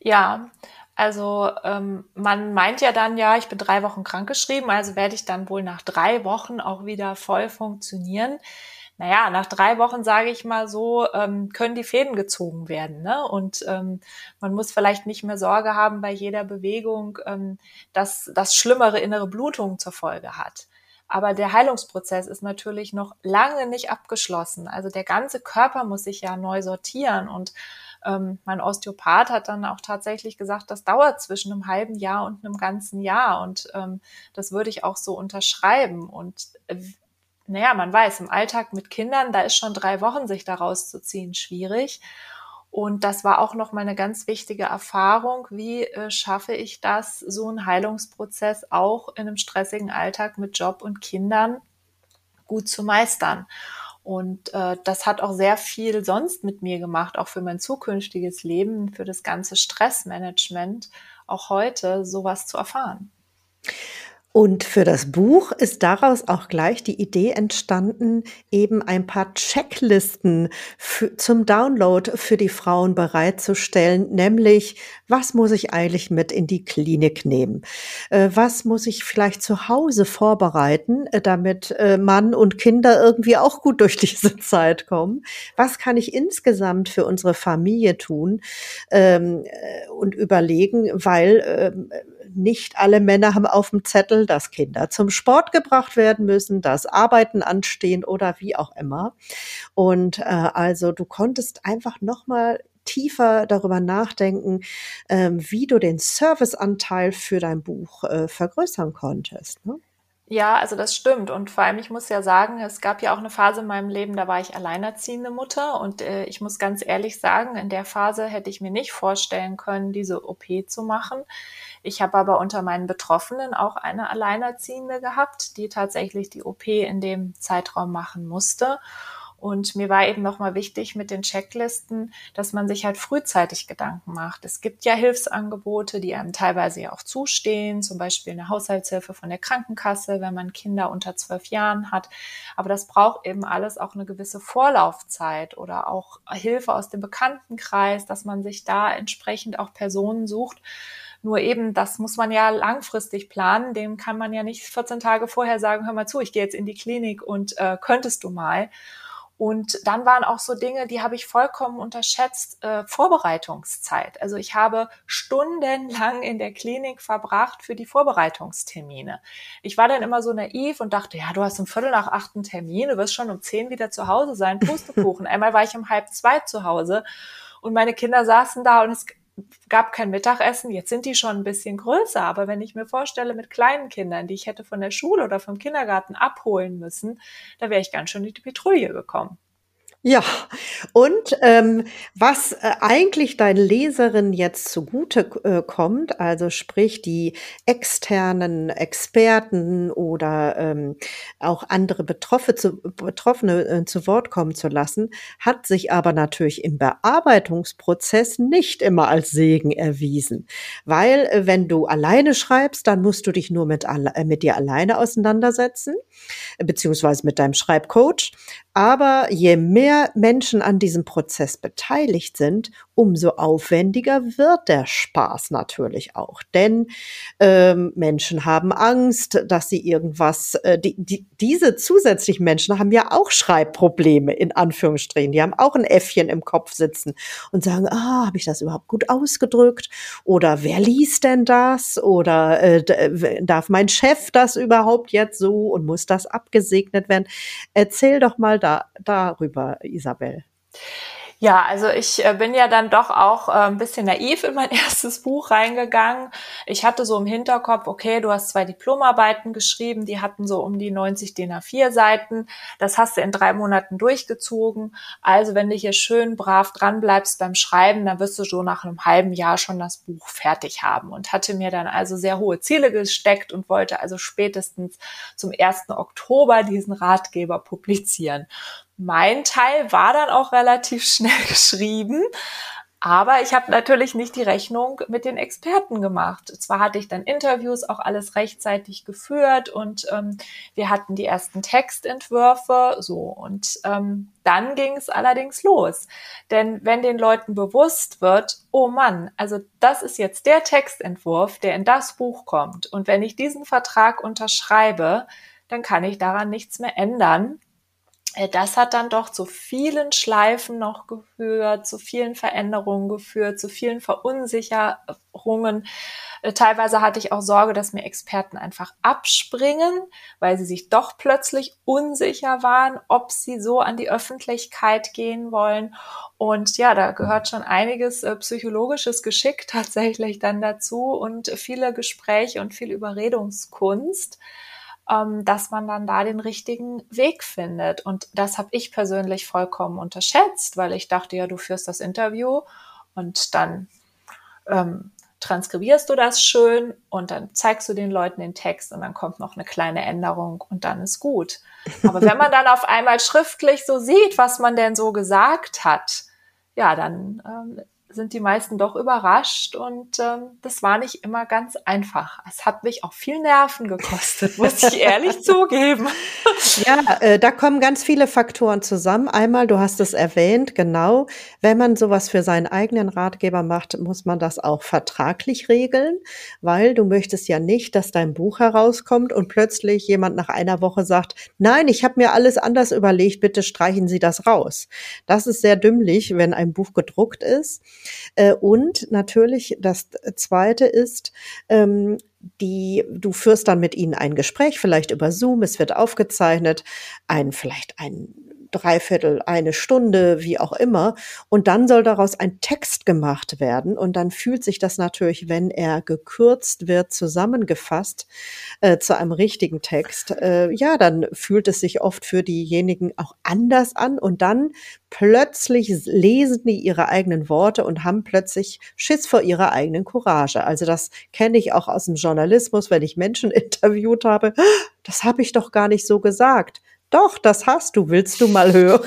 Ja, also ähm, man meint ja dann, ja, ich bin drei Wochen krankgeschrieben, also werde ich dann wohl nach drei Wochen auch wieder voll funktionieren. Naja, nach drei Wochen, sage ich mal so, ähm, können die Fäden gezogen werden. Ne? Und ähm, man muss vielleicht nicht mehr Sorge haben bei jeder Bewegung, ähm, dass das schlimmere innere Blutung zur Folge hat. Aber der Heilungsprozess ist natürlich noch lange nicht abgeschlossen. Also der ganze Körper muss sich ja neu sortieren und ähm, mein Osteopath hat dann auch tatsächlich gesagt, das dauert zwischen einem halben Jahr und einem ganzen Jahr. Und ähm, das würde ich auch so unterschreiben. Und äh, naja, man weiß, im Alltag mit Kindern, da ist schon drei Wochen sich daraus zu ziehen schwierig. Und das war auch noch mal eine ganz wichtige Erfahrung. Wie äh, schaffe ich das, so einen Heilungsprozess auch in einem stressigen Alltag mit Job und Kindern gut zu meistern? Und äh, das hat auch sehr viel sonst mit mir gemacht, auch für mein zukünftiges Leben, für das ganze Stressmanagement, auch heute sowas zu erfahren.
Und für das Buch ist daraus auch gleich die Idee entstanden, eben ein paar Checklisten für, zum Download für die Frauen bereitzustellen, nämlich was muss ich eigentlich mit in die Klinik nehmen? Äh, was muss ich vielleicht zu Hause vorbereiten, äh, damit äh, Mann und Kinder irgendwie auch gut durch diese *laughs* Zeit kommen? Was kann ich insgesamt für unsere Familie tun ähm, und überlegen, weil ähm, nicht alle Männer haben auf dem Zettel, dass Kinder zum Sport gebracht werden müssen, dass Arbeiten anstehen oder wie auch immer. Und äh, also du konntest einfach nochmal tiefer darüber nachdenken, ähm, wie du den Serviceanteil für dein Buch äh, vergrößern konntest. Ne?
Ja, also das stimmt. Und vor allem, ich muss ja sagen, es gab ja auch eine Phase in meinem Leben, da war ich alleinerziehende Mutter. Und äh, ich muss ganz ehrlich sagen, in der Phase hätte ich mir nicht vorstellen können, diese OP zu machen. Ich habe aber unter meinen Betroffenen auch eine Alleinerziehende gehabt, die tatsächlich die OP in dem Zeitraum machen musste. Und mir war eben nochmal wichtig mit den Checklisten, dass man sich halt frühzeitig Gedanken macht. Es gibt ja Hilfsangebote, die einem teilweise ja auch zustehen, zum Beispiel eine Haushaltshilfe von der Krankenkasse, wenn man Kinder unter zwölf Jahren hat. Aber das braucht eben alles auch eine gewisse Vorlaufzeit oder auch Hilfe aus dem Bekanntenkreis, dass man sich da entsprechend auch Personen sucht, nur eben, das muss man ja langfristig planen. Dem kann man ja nicht 14 Tage vorher sagen, hör mal zu, ich gehe jetzt in die Klinik und äh, könntest du mal. Und dann waren auch so Dinge, die habe ich vollkommen unterschätzt, äh, Vorbereitungszeit. Also ich habe stundenlang in der Klinik verbracht für die Vorbereitungstermine. Ich war dann immer so naiv und dachte, ja, du hast um Viertel nach acht einen Termin, du wirst schon um zehn wieder zu Hause sein, Pustekuchen. *laughs* Einmal war ich um halb zwei zu Hause und meine Kinder saßen da und es gab kein Mittagessen. Jetzt sind die schon ein bisschen größer, aber wenn ich mir vorstelle, mit kleinen Kindern, die ich hätte von der Schule oder vom Kindergarten abholen müssen, da wäre ich ganz schön in die Petrouille gekommen.
Ja, und ähm, was äh, eigentlich deinen Leserinnen jetzt zugute äh, kommt, also sprich die externen Experten oder ähm, auch andere Betroffene, zu, Betroffene äh, zu Wort kommen zu lassen, hat sich aber natürlich im Bearbeitungsprozess nicht immer als Segen erwiesen. Weil äh, wenn du alleine schreibst, dann musst du dich nur mit, äh, mit dir alleine auseinandersetzen, beziehungsweise mit deinem Schreibcoach. Aber je mehr Menschen an diesem Prozess beteiligt sind, umso aufwendiger wird der Spaß natürlich auch. Denn ähm, Menschen haben Angst, dass sie irgendwas, äh, die, die, diese zusätzlichen Menschen haben ja auch Schreibprobleme, in Anführungsstrichen. Die haben auch ein Äffchen im Kopf sitzen und sagen, ah, habe ich das überhaupt gut ausgedrückt? Oder wer liest denn das? Oder äh, darf mein Chef das überhaupt jetzt so und muss das abgesegnet werden? Erzähl doch mal da, darüber, Isabel?
Ja, also ich äh, bin ja dann doch auch äh, ein bisschen naiv in mein *laughs* erstes Buch reingegangen. Ich hatte so im Hinterkopf, okay, du hast zwei Diplomarbeiten geschrieben, die hatten so um die 90 DIN A4 Seiten. Das hast du in drei Monaten durchgezogen. Also wenn du hier schön brav dran bleibst beim Schreiben, dann wirst du so nach einem halben Jahr schon das Buch fertig haben. Und hatte mir dann also sehr hohe Ziele gesteckt und wollte also spätestens zum 1. Oktober diesen Ratgeber publizieren. Mein Teil war dann auch relativ schnell *laughs* geschrieben, aber ich habe natürlich nicht die Rechnung mit den Experten gemacht. Zwar hatte ich dann Interviews auch alles rechtzeitig geführt und ähm, wir hatten die ersten Textentwürfe so und ähm, dann ging es allerdings los. Denn wenn den Leuten bewusst wird, oh Mann, also das ist jetzt der Textentwurf, der in das Buch kommt und wenn ich diesen Vertrag unterschreibe, dann kann ich daran nichts mehr ändern das hat dann doch zu vielen Schleifen noch geführt, zu vielen Veränderungen geführt, zu vielen Verunsicherungen. Äh, teilweise hatte ich auch Sorge, dass mir Experten einfach abspringen, weil sie sich doch plötzlich unsicher waren, ob sie so an die Öffentlichkeit gehen wollen. Und ja, da gehört schon einiges äh, psychologisches Geschick *laughs* tatsächlich dann dazu und viele Gespräche und viel Überredungskunst ähm, dass man dann da den richtigen Weg findet. Und das habe ich persönlich vollkommen unterschätzt, weil ich dachte, ja, du führst das Interview und dann ähm, transkribierst du das schön und dann zeigst du den Leuten den Text und dann kommt noch eine kleine Änderung und dann ist gut. Aber wenn man *laughs* dann auf einmal schriftlich so sieht, was man denn so gesagt hat, ja, dann ähm, sind die meisten doch überrascht und ähm, das war nicht immer ganz einfach. Es hat mich auch viel Nerven gekostet, muss ich *laughs* ehrlich zugeben.
Ja, äh, da kommen ganz viele Faktoren zusammen. Einmal, du hast es erwähnt, genau, wenn man sowas für seinen eigenen Ratgeber macht, muss man das auch vertraglich regeln, weil du möchtest ja nicht, dass dein Buch herauskommt und plötzlich jemand nach einer Woche sagt, nein, ich habe mir alles anders überlegt, bitte streichen Sie das raus. Das ist sehr dümmlich, wenn ein Buch gedruckt ist. Äh, und natürlich das Zweite ist, ähm, die, du führst dann mit ihnen ein Gespräch, vielleicht über Zoom, es wird aufgezeichnet, ein, vielleicht ein dreiviertel, eine Stunde, wie auch immer. Und dann soll daraus ein Text gemacht werden. Und dann fühlt sich das natürlich, wenn er gekürzt wird, zusammengefasst äh, zu einem richtigen Text. Äh, ja, dann fühlt es sich oft für diejenigen auch anders an. Und dann plötzlich lesen die ihre eigenen Worte und haben plötzlich Schiss vor ihrer eigenen Courage. Also das kenne ich auch aus dem Journalismus, wenn ich Menschen *laughs* interviewt habe. Das habe ich doch gar nicht so gesagt. Doch, das hast du. Willst du mal hören?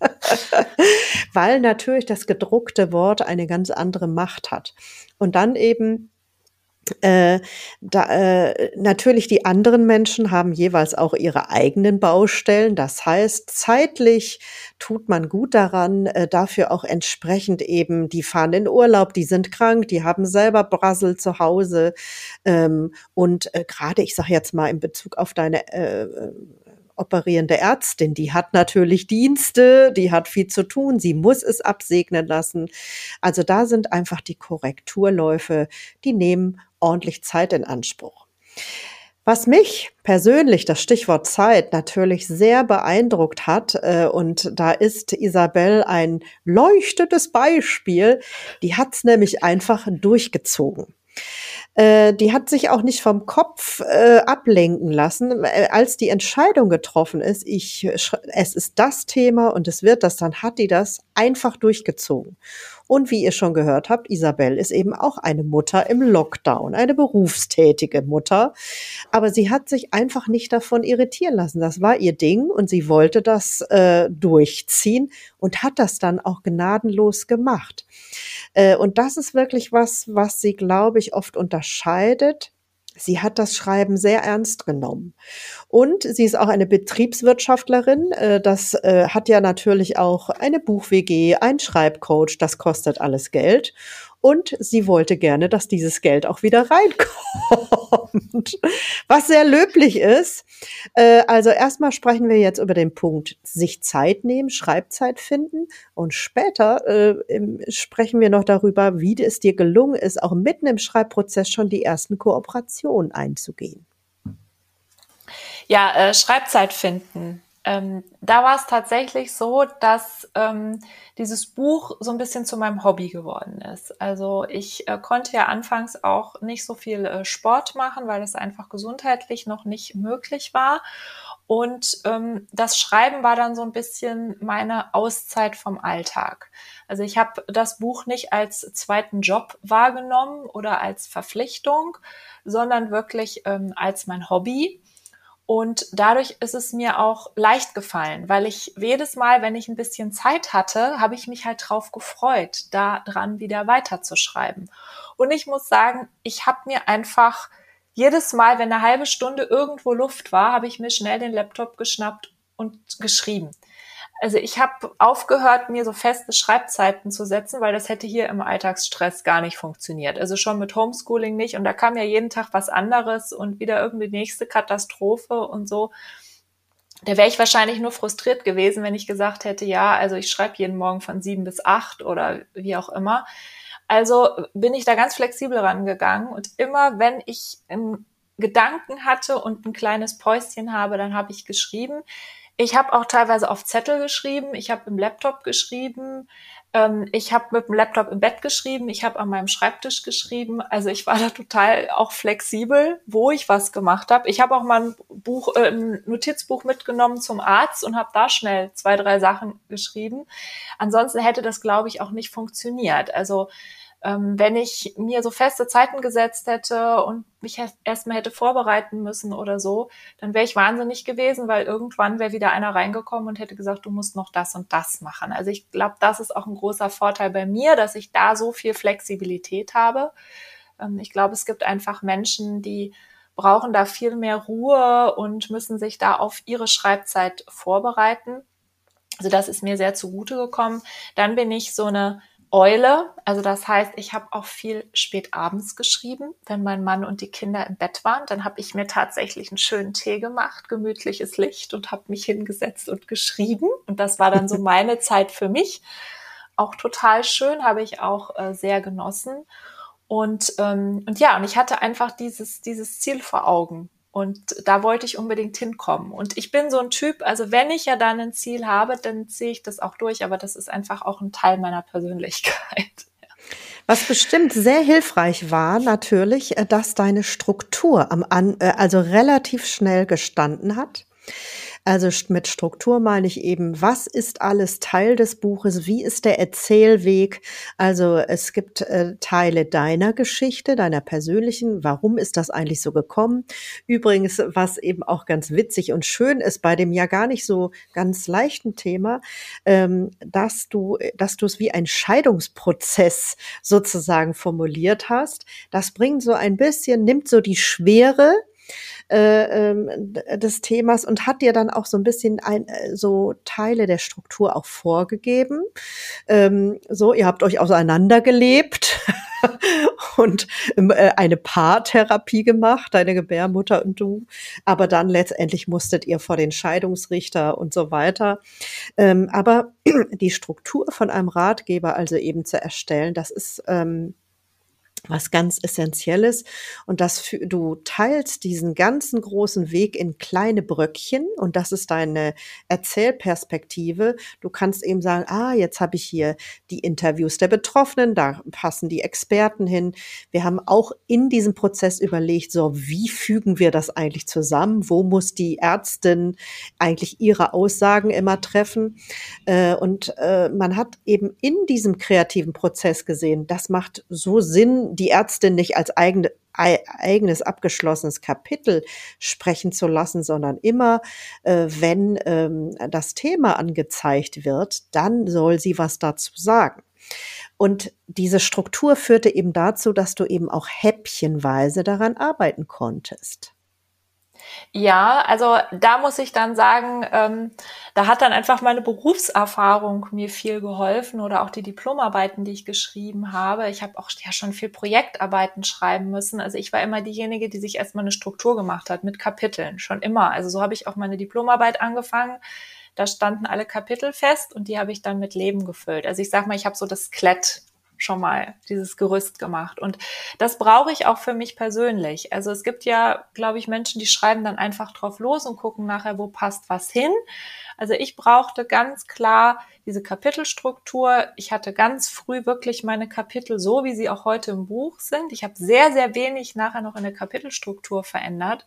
*laughs* Weil natürlich das gedruckte Wort eine ganz andere Macht hat. Und dann eben äh, da, äh, natürlich die anderen Menschen haben jeweils auch ihre eigenen Baustellen. Das heißt, zeitlich tut man gut daran, äh, dafür auch entsprechend eben, die fahren in Urlaub, die sind krank, die haben selber Brassel zu Hause. Ähm, und äh, gerade, ich sage jetzt mal in Bezug auf deine äh, operierende Ärztin, die hat natürlich Dienste, die hat viel zu tun, sie muss es absegnen lassen. Also da sind einfach die Korrekturläufe, die nehmen ordentlich Zeit in Anspruch. Was mich persönlich, das Stichwort Zeit, natürlich sehr beeindruckt hat, äh, und da ist Isabel ein leuchtendes Beispiel, die hat es nämlich einfach durchgezogen. Äh, die hat sich auch nicht vom Kopf äh, ablenken lassen. Äh, als die Entscheidung getroffen ist, ich, es ist das Thema und es wird das, dann hat die das einfach durchgezogen. Und wie ihr schon gehört habt, Isabel ist eben auch eine Mutter im Lockdown, eine berufstätige Mutter. Aber sie hat sich einfach nicht davon irritieren lassen. Das war ihr Ding und sie wollte das äh, durchziehen und hat das dann auch gnadenlos gemacht. Äh, und das ist wirklich was, was sie, glaube ich, oft unterscheidet Sie hat das Schreiben sehr ernst genommen. Und sie ist auch eine Betriebswirtschaftlerin. Äh, das äh, hat ja natürlich auch eine Buch-WG, ein Schreibcoach. Das kostet alles Geld und sie wollte gerne, dass dieses Geld auch wieder reinkommt. *laughs* Was sehr löblich ist. Äh, also erstmal sprechen wir jetzt über den Punkt, sich Zeit nehmen, Schreibzeit finden und später äh, sprechen wir noch darüber, wie es dir gelungen ist, auch mitten im Schreibprozess schon die ersten Kooperationen einzugehen.
Ja, äh, Schreibzeit finden ähm, da war es tatsächlich so, dass ähm, dieses Buch so ein bisschen zu meinem Hobby geworden ist. Also ich äh, konnte ja anfangs auch nicht so viel äh, Sport machen, weil es einfach gesundheitlich noch nicht möglich war. Und ähm, das Schreiben war dann so ein bisschen meine Auszeit vom Alltag. Also ich habe das Buch nicht als zweiten Job wahrgenommen oder als Verpflichtung, sondern wirklich ähm, als mein Hobby und dadurch ist es mir auch leicht gefallen, weil ich jedes Mal, wenn ich ein bisschen Zeit hatte, habe ich mich halt drauf gefreut, da dran wieder weiterzuschreiben. Und ich muss sagen, ich habe mir einfach jedes Mal, wenn eine halbe Stunde irgendwo Luft war, habe ich mir schnell den Laptop geschnappt und geschrieben. Also ich habe aufgehört, mir so feste Schreibzeiten zu setzen, weil das hätte hier im Alltagsstress gar nicht funktioniert. Also schon mit Homeschooling nicht. Und da kam ja jeden Tag was anderes und wieder irgendwie nächste Katastrophe und so. Da wäre ich wahrscheinlich nur frustriert gewesen, wenn ich gesagt hätte, ja, also ich schreibe jeden Morgen von sieben bis acht oder wie auch immer. Also bin ich da ganz flexibel rangegangen und immer wenn ich einen Gedanken hatte und ein kleines Päuschen habe, dann habe ich geschrieben. Ich habe auch teilweise auf Zettel geschrieben, ich habe im Laptop geschrieben, ähm, ich habe mit dem Laptop im Bett geschrieben, ich habe an meinem Schreibtisch geschrieben. Also ich war da total auch flexibel, wo ich was gemacht habe. Ich habe auch mal ein Buch, äh, ein Notizbuch mitgenommen zum Arzt und habe da schnell zwei, drei Sachen geschrieben. Ansonsten hätte das, glaube ich, auch nicht funktioniert. Also ähm, wenn ich mir so feste Zeiten gesetzt hätte und mich erstmal hätte vorbereiten müssen oder so, dann wäre ich wahnsinnig gewesen, weil irgendwann wäre wieder einer reingekommen und hätte gesagt, du musst noch das und das machen. Also ich glaube, das ist auch ein großer Vorteil bei mir, dass ich da so viel Flexibilität habe. Ähm, ich glaube, es gibt einfach Menschen, die brauchen da viel mehr Ruhe und müssen sich da auf ihre Schreibzeit vorbereiten. Also das ist mir sehr zugute gekommen. Dann bin ich so eine Eule. Also das heißt, ich habe auch viel spät abends geschrieben, wenn mein Mann und die Kinder im Bett waren. Dann habe ich mir tatsächlich einen schönen Tee gemacht, gemütliches Licht und habe mich hingesetzt und geschrieben. Und das war dann so *laughs* meine Zeit für mich. Auch total schön, habe ich auch äh, sehr genossen. Und, ähm, und ja, und ich hatte einfach dieses, dieses Ziel vor Augen. Und da wollte ich unbedingt hinkommen. Und ich bin so ein Typ, also wenn ich ja dann ein Ziel habe, dann ziehe ich das auch durch, aber das ist einfach auch ein Teil meiner Persönlichkeit. *laughs*
Was bestimmt sehr hilfreich war, natürlich, äh, dass deine Struktur am äh, also relativ schnell gestanden hat. Also mit Struktur meine ich eben, was ist alles Teil des Buches? Wie ist der Erzählweg? Also es gibt äh, Teile deiner Geschichte, deiner persönlichen. Warum ist das eigentlich so gekommen? Übrigens, was eben auch ganz witzig und schön ist bei dem ja gar nicht so ganz leichten Thema, ähm, dass du, dass du es wie ein Scheidungsprozess sozusagen formuliert hast. Das bringt so ein bisschen, nimmt so die Schwere äh, ähm, des Themas und hat dir dann auch so ein bisschen ein, äh, so Teile der Struktur auch vorgegeben. Ähm, so, ihr habt euch auseinandergelebt. *laughs* und äh, eine Paartherapie gemacht, deine Gebärmutter und du. Aber dann letztendlich musstet ihr vor den Scheidungsrichter und so weiter. Ähm, aber *clears throat* die Struktur von einem Ratgeber also eben zu erstellen, das ist ähm, was ganz Essentielles und dass du teilst diesen ganzen großen Weg in kleine Bröckchen und das ist deine Erzählperspektive. Du kannst eben sagen, ah, jetzt habe ich hier die Interviews der Betroffenen, da passen die Experten hin. Wir haben auch in diesem Prozess überlegt, so wie fügen wir das eigentlich zusammen? Wo muss die Ärztin eigentlich ihre Aussagen immer treffen? Äh, und äh, man hat eben in diesem kreativen Prozess gesehen, das macht so Sinn, die Ärztin nicht als eigene, eigenes abgeschlossenes Kapitel sprechen zu lassen, sondern immer, äh, wenn ähm, das Thema angezeigt wird, dann soll sie was dazu sagen. Und diese Struktur führte eben dazu, dass du eben auch häppchenweise daran arbeiten konntest.
Ja, also da muss ich dann sagen, ähm, da hat dann einfach meine Berufserfahrung mir viel geholfen oder auch die Diplomarbeiten, die ich geschrieben habe. Ich habe auch ja schon viel Projektarbeiten schreiben müssen. Also ich war immer diejenige, die sich erstmal eine Struktur gemacht hat mit Kapiteln, schon immer. Also so habe ich auch meine Diplomarbeit angefangen. Da standen alle Kapitel fest und die habe ich dann mit Leben gefüllt. Also ich sag mal, ich habe so das Skelett schon mal dieses Gerüst gemacht. Und das brauche ich auch für mich persönlich. Also es gibt ja, glaube ich, Menschen, die schreiben dann einfach drauf los und gucken nachher, wo passt was hin. Also ich brauchte ganz klar diese Kapitelstruktur. Ich hatte ganz früh wirklich meine Kapitel so, wie sie auch heute im Buch sind. Ich habe sehr, sehr wenig nachher noch in der Kapitelstruktur verändert.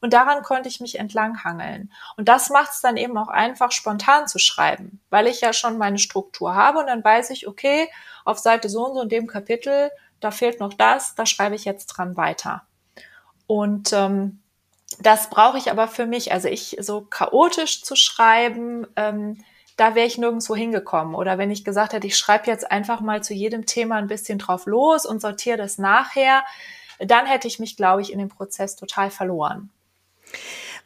Und daran konnte ich mich entlanghangeln. Und das macht es dann eben auch einfach, spontan zu schreiben, weil ich ja schon meine Struktur habe und dann weiß ich, okay, auf Seite so und so in dem Kapitel, da fehlt noch das, da schreibe ich jetzt dran weiter. Und ähm, das brauche ich aber für mich. Also ich so chaotisch zu schreiben, ähm, da wäre ich nirgendwo hingekommen. Oder wenn ich gesagt hätte, ich schreibe jetzt einfach mal zu jedem Thema ein bisschen drauf los und sortiere das nachher, dann hätte ich mich, glaube ich, in dem Prozess total verloren.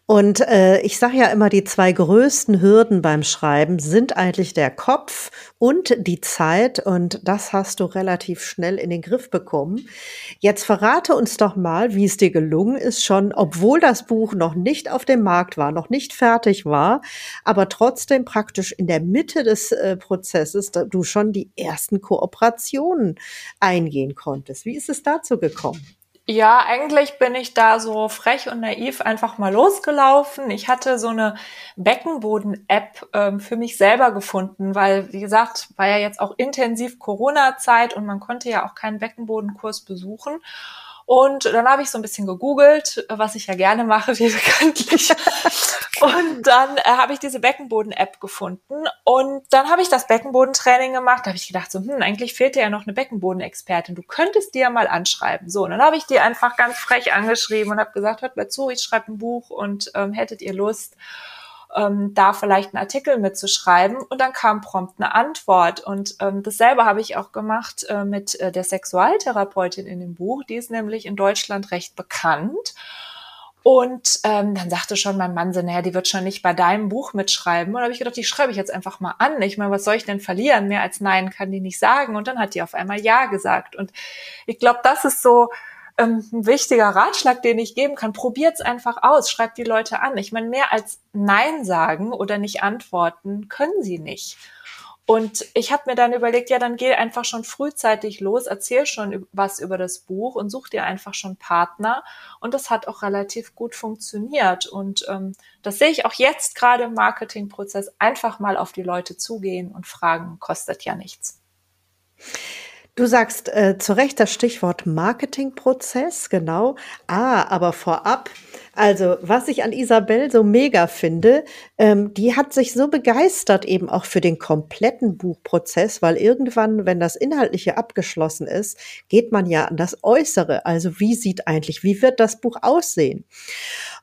Und äh, ich sage ja immer, die zwei größten Hürden beim Schreiben sind eigentlich der Kopf und die Zeit. Und das hast du relativ schnell in den Griff bekommen. Jetzt verrate uns doch mal, wie es dir gelungen ist, schon, obwohl das Buch noch nicht auf dem Markt war, noch nicht fertig war, aber trotzdem praktisch in der Mitte des äh, Prozesses du schon die ersten Kooperationen eingehen konntest. Wie ist es dazu gekommen?
Ja, eigentlich bin ich da so frech und naiv einfach mal losgelaufen. Ich hatte so eine Beckenboden-App ähm, für mich selber gefunden, weil, wie gesagt, war ja jetzt auch intensiv Corona-Zeit und man konnte ja auch keinen Beckenbodenkurs besuchen. Und dann habe ich so ein bisschen gegoogelt, was ich ja gerne mache, *laughs* wie bekanntlich. Und dann äh, habe ich diese Beckenboden-App gefunden. Und dann habe ich das Beckenbodentraining gemacht. Da habe ich gedacht, so, hm, eigentlich fehlt dir ja noch eine Beckenbodenexpertin. Du könntest die ja mal anschreiben. So, und dann habe ich die einfach ganz frech angeschrieben und habe gesagt, hört mal zu, ich schreibe ein Buch und ähm, hättet ihr Lust? ähm, da vielleicht einen Artikel mitzuschreiben. Und dann kam prompt eine Antwort. Und ähm, dasselbe habe ich auch gemacht äh, mit äh, der Sexualtherapeutin in dem Buch. Die ist nämlich in Deutschland recht bekannt. Und ähm, dann sagte schon mein Mann so, naja, die wird schon nicht bei deinem Buch mitschreiben. Und da habe ich gedacht, die schreibe ich jetzt einfach mal an. Ich meine, was soll ich denn verlieren? Mehr als Nein kann die nicht sagen. Und dann hat die auf einmal Ja gesagt. Und ich glaube, das ist so ähm, ein wichtiger Ratschlag, den ich geben kann. Probiert's einfach aus, schreibt die Leute an. Ich meine, mehr als Nein sagen oder nicht antworten können sie nicht. Und ich habe mir dann überlegt, ja, dann geh einfach schon frühzeitig los, erzähl schon was über das Buch und such dir einfach schon Partner. Und das hat auch relativ gut funktioniert. Und ähm, das sehe ich auch jetzt gerade im Marketingprozess. Einfach mal auf die Leute zugehen und fragen, kostet ja nichts.
Du sagst äh, zu Recht das Stichwort Marketingprozess, genau. Ah, aber vorab, also was ich an Isabel so mega finde, ähm, die hat sich so begeistert eben auch für den kompletten Buchprozess, weil irgendwann, wenn das Inhaltliche abgeschlossen ist, geht man ja an das Äußere. Also wie sieht eigentlich, wie wird das Buch aussehen?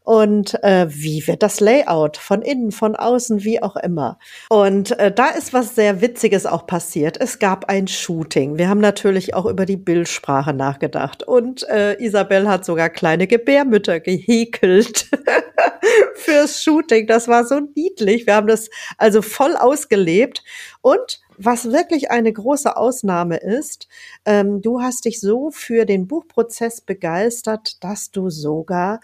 Und äh, wie wird das Layout von innen, von außen, wie auch immer. Und äh, da ist was sehr Witziges auch passiert. Es gab ein Shooting. Wir haben natürlich auch über die Bildsprache nachgedacht und äh, Isabel hat sogar kleine Gebärmütter gehäkelt *laughs* fürs Shooting. Das war so niedlich. Wir haben das also voll ausgelebt und was wirklich eine große Ausnahme ist, ähm, du hast dich so für den Buchprozess begeistert, dass du sogar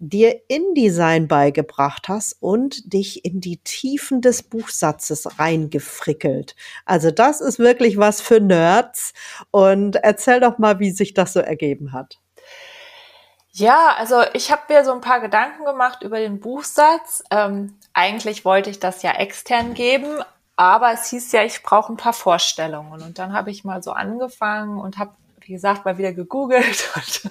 dir InDesign beigebracht hast und dich in die Tiefen des Buchsatzes reingefrickelt. Also das ist wirklich was für Nerds. Und erzähl doch mal, wie sich das so ergeben hat.
Ja, also ich habe mir so ein paar Gedanken gemacht über den Buchsatz. Ähm, eigentlich wollte ich das ja extern geben, aber es hieß ja, ich brauche ein paar Vorstellungen. Und dann habe ich mal so angefangen und habe, wie gesagt, mal wieder gegoogelt *laughs* und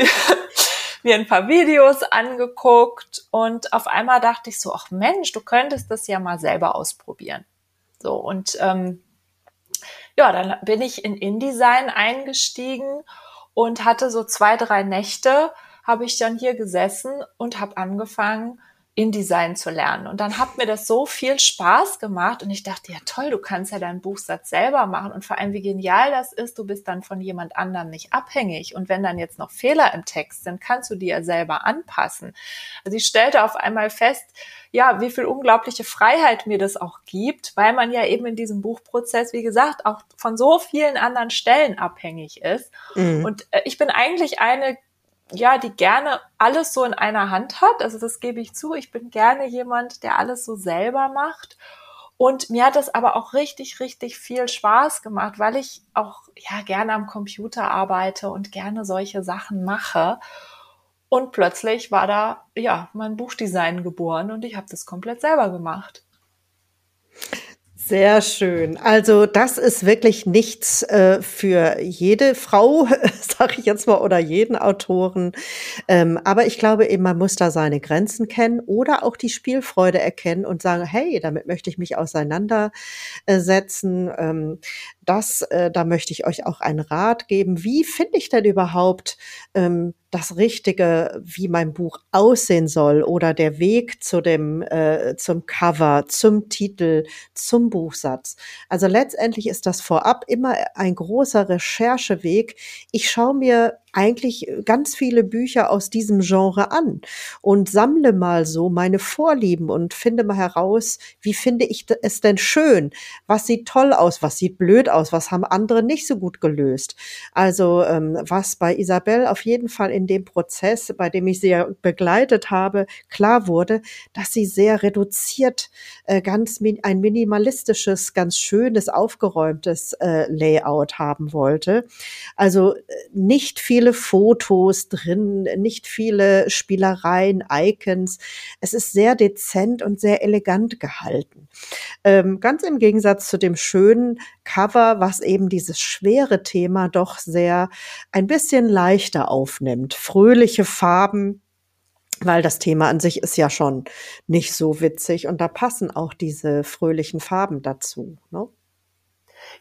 *laughs* mir ein paar Videos angeguckt und auf einmal dachte ich so, ach Mensch, du könntest das ja mal selber ausprobieren. So und ähm, ja, dann bin ich in InDesign eingestiegen und hatte so zwei, drei Nächte, habe ich dann hier gesessen und habe angefangen, InDesign zu lernen. Und dann hat mir das so viel Spaß gemacht und ich dachte, ja toll, du kannst ja deinen Buchsatz selber machen und vor allem, wie genial das ist, du bist dann von jemand anderem nicht abhängig. Und wenn dann jetzt noch Fehler im Text sind, kannst du die ja selber anpassen. Also ich stellte auf einmal fest, ja, wie viel unglaubliche Freiheit mir das auch gibt, weil man ja eben in diesem Buchprozess, wie gesagt, auch von so vielen anderen Stellen abhängig ist. Mhm. Und äh, ich bin eigentlich eine ja, die gerne alles so in einer Hand hat. Also das gebe ich zu. Ich bin gerne jemand, der alles so selber macht. Und mir hat das aber auch richtig, richtig viel Spaß gemacht, weil ich auch ja gerne am Computer arbeite und gerne solche Sachen mache. Und plötzlich war da ja mein Buchdesign geboren und ich habe das komplett selber gemacht.
Sehr schön. Also das ist wirklich nichts äh, für jede Frau, *laughs* sage ich jetzt mal, oder jeden Autoren. Ähm, aber ich glaube eben, man muss da seine Grenzen kennen oder auch die Spielfreude erkennen und sagen, hey, damit möchte ich mich auseinandersetzen. Ähm, das, äh, da möchte ich euch auch einen Rat geben. Wie finde ich denn überhaupt ähm, das Richtige, wie mein Buch aussehen soll oder der Weg zu dem, äh, zum Cover, zum Titel, zum Buchsatz? Also letztendlich ist das vorab immer ein großer Rechercheweg. Ich schaue mir eigentlich ganz viele Bücher aus diesem Genre an und sammle mal so meine Vorlieben und finde mal heraus, wie finde ich es denn schön? Was sieht toll aus? Was sieht blöd aus? Was haben andere nicht so gut gelöst? Also ähm, was bei Isabel auf jeden Fall in dem Prozess, bei dem ich sie ja begleitet habe, klar wurde, dass sie sehr reduziert, äh, ganz min ein minimalistisches, ganz schönes, aufgeräumtes äh, Layout haben wollte. Also äh, nicht viel viele Fotos drin, nicht viele Spielereien, Icons. Es ist sehr dezent und sehr elegant gehalten. Ähm, ganz im Gegensatz zu dem schönen Cover, was eben dieses schwere Thema doch sehr ein bisschen leichter aufnimmt. Fröhliche Farben, weil das Thema an sich ist ja schon nicht so witzig und da passen auch diese fröhlichen Farben dazu. Ne?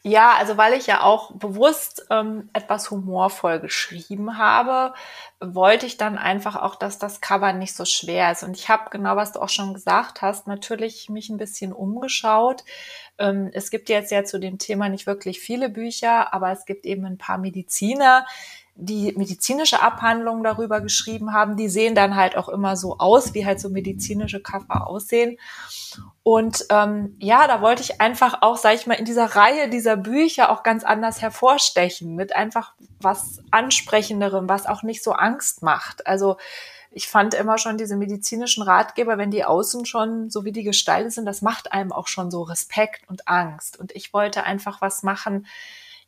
Ja, also weil ich ja auch bewusst ähm, etwas humorvoll geschrieben habe, wollte ich dann einfach auch, dass das Cover nicht so schwer ist. Und ich habe genau, was du auch schon gesagt hast, natürlich mich ein bisschen umgeschaut. Ähm, es gibt jetzt ja zu dem Thema nicht wirklich viele Bücher, aber es gibt eben ein paar Mediziner, die medizinische Abhandlungen darüber geschrieben haben, die sehen dann halt auch immer so aus, wie halt so medizinische Cover aussehen. Und ähm, ja, da wollte ich einfach auch, sag ich mal, in dieser Reihe dieser Bücher auch ganz anders hervorstechen, mit einfach was ansprechenderem, was auch nicht so Angst macht. Also ich fand immer schon diese medizinischen Ratgeber, wenn die außen schon so wie die gestaltet sind, das macht einem auch schon so Respekt und Angst. Und ich wollte einfach was machen,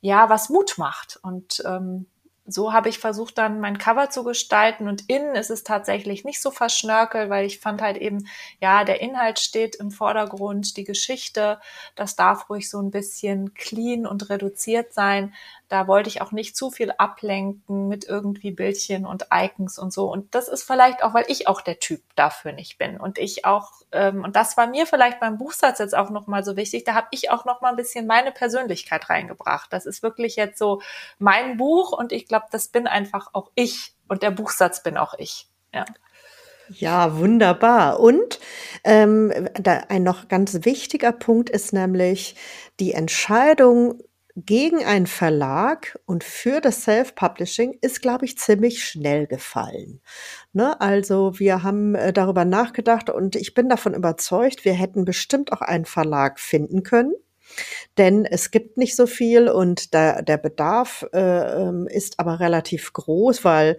ja, was Mut macht. Und ähm, so habe ich versucht, dann mein Cover zu gestalten. Und innen ist es tatsächlich nicht so verschnörkelt, weil ich fand halt eben, ja, der Inhalt steht im Vordergrund, die Geschichte, das darf ruhig so ein bisschen clean und reduziert sein. Da wollte ich auch nicht zu viel ablenken mit irgendwie Bildchen und Icons und so. Und das ist vielleicht auch, weil ich auch der Typ dafür nicht bin. Und ich auch, ähm, und das war mir vielleicht beim Buchsatz jetzt auch nochmal so wichtig, da habe ich auch nochmal ein bisschen meine Persönlichkeit reingebracht. Das ist wirklich jetzt so mein Buch und ich glaube, das bin einfach auch ich. Und der Buchsatz bin auch ich. Ja.
Ja, wunderbar. Und ähm, ein noch ganz wichtiger Punkt ist nämlich die Entscheidung gegen einen Verlag und für das Self-Publishing ist, glaube ich, ziemlich schnell gefallen. Ne? Also wir haben äh, darüber nachgedacht und ich bin davon überzeugt, wir hätten bestimmt auch einen Verlag finden können. Denn es gibt nicht so viel und der, der Bedarf äh, ähm, ist aber relativ groß, weil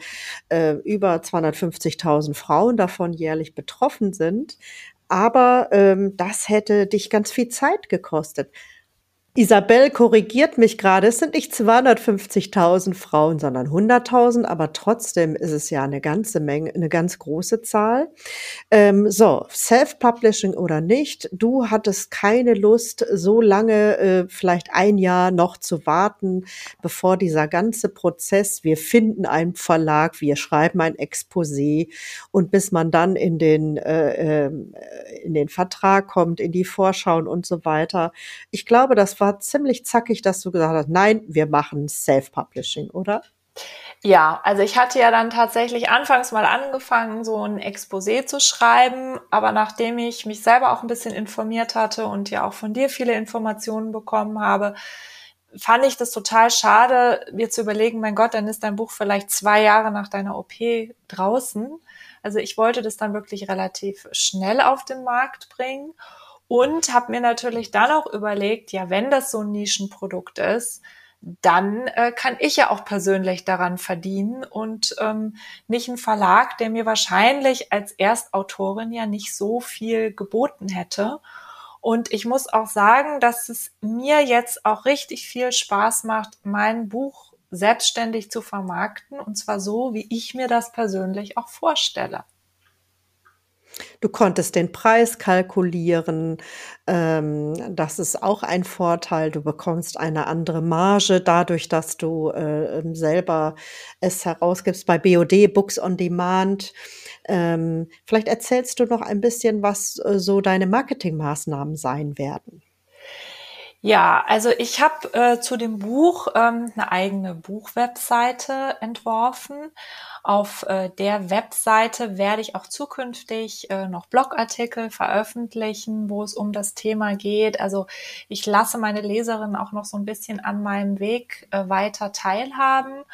äh, über 250.000 Frauen davon jährlich betroffen sind. Aber ähm, das hätte dich ganz viel Zeit gekostet. Isabel korrigiert mich gerade. Es sind nicht 250.000 Frauen, sondern 100.000, aber trotzdem ist es ja eine ganze Menge, eine ganz große Zahl. Ähm, so, Self-Publishing oder nicht, du hattest keine Lust, so lange, äh, vielleicht ein Jahr noch zu warten, bevor dieser ganze Prozess, wir finden einen Verlag, wir schreiben ein Exposé und bis man dann in den, äh, ähm, in den Vertrag kommt, in die Vorschauen und so weiter. Ich glaube, das war war ziemlich zackig, dass du gesagt hast, nein, wir machen Self-Publishing, oder?
Ja, also ich hatte ja dann tatsächlich anfangs mal angefangen, so ein Exposé zu schreiben, aber nachdem ich mich selber auch ein bisschen informiert hatte und ja auch von dir viele Informationen bekommen habe, fand ich das total schade, mir zu überlegen, mein Gott, dann ist dein Buch vielleicht zwei Jahre nach deiner OP draußen. Also ich wollte das dann wirklich relativ schnell auf den Markt bringen und habe mir natürlich dann auch überlegt, ja, wenn das so ein Nischenprodukt ist, dann äh, kann ich ja auch persönlich daran verdienen und ähm, nicht ein Verlag, der mir wahrscheinlich als Erstautorin ja nicht so viel geboten hätte. Und ich muss auch sagen, dass es mir jetzt auch richtig viel Spaß macht, mein Buch selbstständig zu vermarkten und zwar so, wie ich mir das persönlich auch vorstelle.
Du konntest den Preis kalkulieren. Ähm, das ist auch ein Vorteil. Du bekommst eine andere Marge dadurch, dass du äh, ähm, selber es herausgibst bei BOD, Books on Demand. Ähm, vielleicht erzählst du noch ein bisschen, was äh, so deine Marketingmaßnahmen sein werden.
Ja, also ich habe äh, zu dem Buch ähm, eine eigene Buchwebseite entworfen. Auf äh, der Webseite werde ich auch zukünftig äh, noch Blogartikel veröffentlichen, wo es um das Thema geht. Also ich lasse meine Leserinnen auch noch so ein bisschen an meinem Weg äh, weiter teilhaben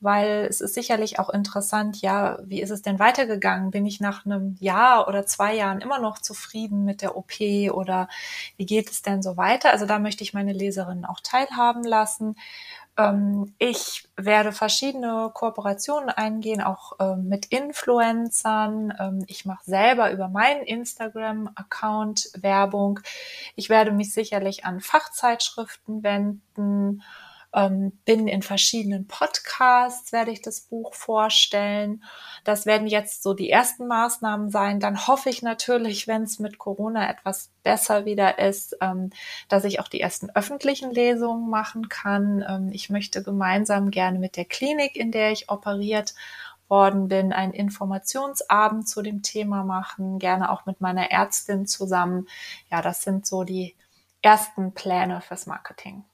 weil es ist sicherlich auch interessant, ja, wie ist es denn weitergegangen? Bin ich nach einem Jahr oder zwei Jahren immer noch zufrieden mit der OP oder wie geht es denn so weiter? Also da möchte ich meine Leserinnen auch teilhaben lassen. Ähm, ich werde verschiedene Kooperationen eingehen, auch ähm, mit Influencern. Ähm, ich mache selber über meinen Instagram-Account Werbung. Ich werde mich sicherlich an Fachzeitschriften wenden ähm, bin in verschiedenen Podcasts, werde ich das Buch vorstellen. Das werden jetzt so die ersten Maßnahmen sein. Dann hoffe ich natürlich, wenn es mit Corona etwas besser wieder ist, ähm, dass ich auch die ersten öffentlichen Lesungen machen kann. Ähm, ich möchte gemeinsam gerne mit der Klinik, in der ich operiert worden bin, einen Informationsabend zu dem Thema machen, gerne auch mit meiner Ärztin zusammen. Ja, das sind so die ersten Pläne fürs Marketing.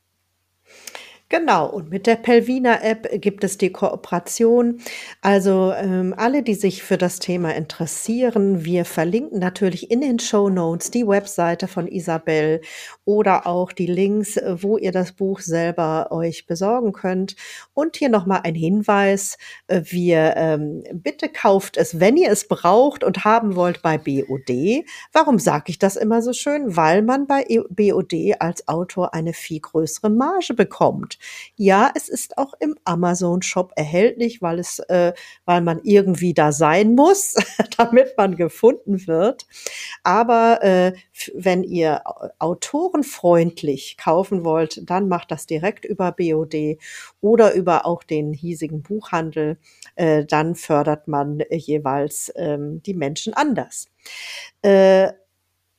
Genau, und mit der Pelvina-App gibt es die Kooperation. Also ähm, alle, die sich für das Thema interessieren, wir verlinken natürlich in den Show Notes die Webseite von Isabel oder auch die Links, wo ihr das Buch selber euch besorgen könnt. Und hier nochmal ein Hinweis, äh, wir ähm, bitte kauft es, wenn ihr es braucht und haben wollt bei BOD. Warum sage ich das immer so schön? Weil man bei BOD als Autor eine viel größere Marge bekommt. Ja, es ist auch im Amazon-Shop erhältlich, weil es, äh, weil man irgendwie da sein muss, *laughs* damit man gefunden wird. Aber äh, wenn ihr autorenfreundlich kaufen wollt, dann macht das direkt über BOD oder über auch den hiesigen Buchhandel. Äh, dann fördert man jeweils ähm, die Menschen anders. Äh,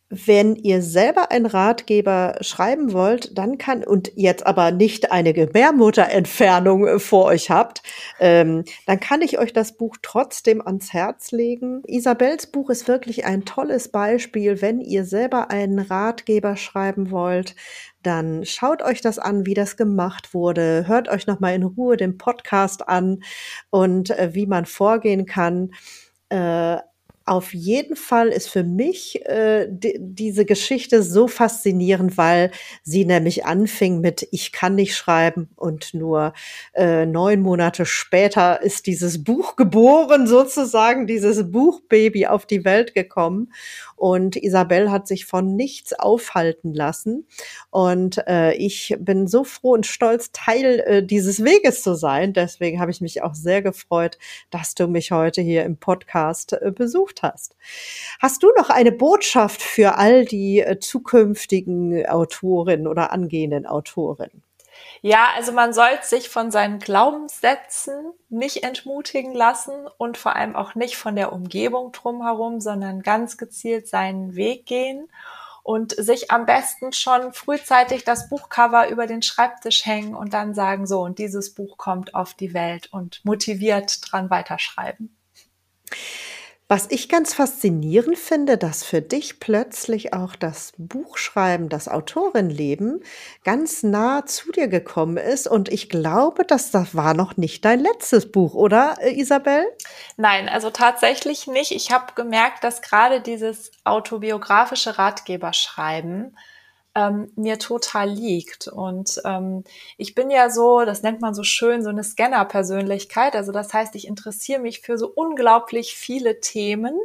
wenn ihr selber einen Ratgeber schreiben wollt, dann kann und jetzt aber nicht eine Gebärmutterentfernung äh, vor euch habt, ähm, dann kann ich euch das Buch trotzdem ans Herz legen. Isabels Buch ist wirklich ein tolles Beispiel, wenn ihr selber einen Ratgeber schreiben wollt, dann schaut euch das an, wie das gemacht wurde. Hört euch noch mal in Ruhe den Podcast an und äh, wie man vorgehen kann. Äh, auf jeden Fall ist für mich äh, die, diese Geschichte so faszinierend, weil sie nämlich anfing mit Ich kann nicht schreiben und nur äh, neun Monate später ist dieses Buch geboren, sozusagen, dieses Buchbaby auf die Welt gekommen. Und Isabel hat sich von nichts aufhalten lassen. Und äh, ich bin so froh und stolz, Teil äh, dieses Weges zu sein. Deswegen habe ich mich auch sehr gefreut, dass du mich heute hier im Podcast äh, besucht hast. Hast du noch eine Botschaft für all die äh, zukünftigen Autorinnen oder angehenden Autorinnen?
Ja, also man sollte sich von seinen Glaubenssätzen nicht entmutigen lassen und vor allem auch nicht von der Umgebung drumherum, sondern ganz gezielt seinen Weg gehen und sich am besten schon frühzeitig das Buchcover über den Schreibtisch hängen und dann sagen, so, und dieses Buch kommt auf die Welt und motiviert dran weiterschreiben.
Was ich ganz faszinierend finde, dass für dich plötzlich auch das Buchschreiben, das Autorenleben ganz nah zu dir gekommen ist. Und ich glaube, dass das war noch nicht dein letztes Buch, oder äh, Isabel?
Nein, also tatsächlich nicht. Ich habe gemerkt, dass gerade dieses autobiografische Ratgeberschreiben ähm, mir total liegt. Und ähm, ich bin ja so, das nennt man so schön, so eine Scanner-Persönlichkeit. Also das heißt, ich interessiere mich für so unglaublich viele Themen.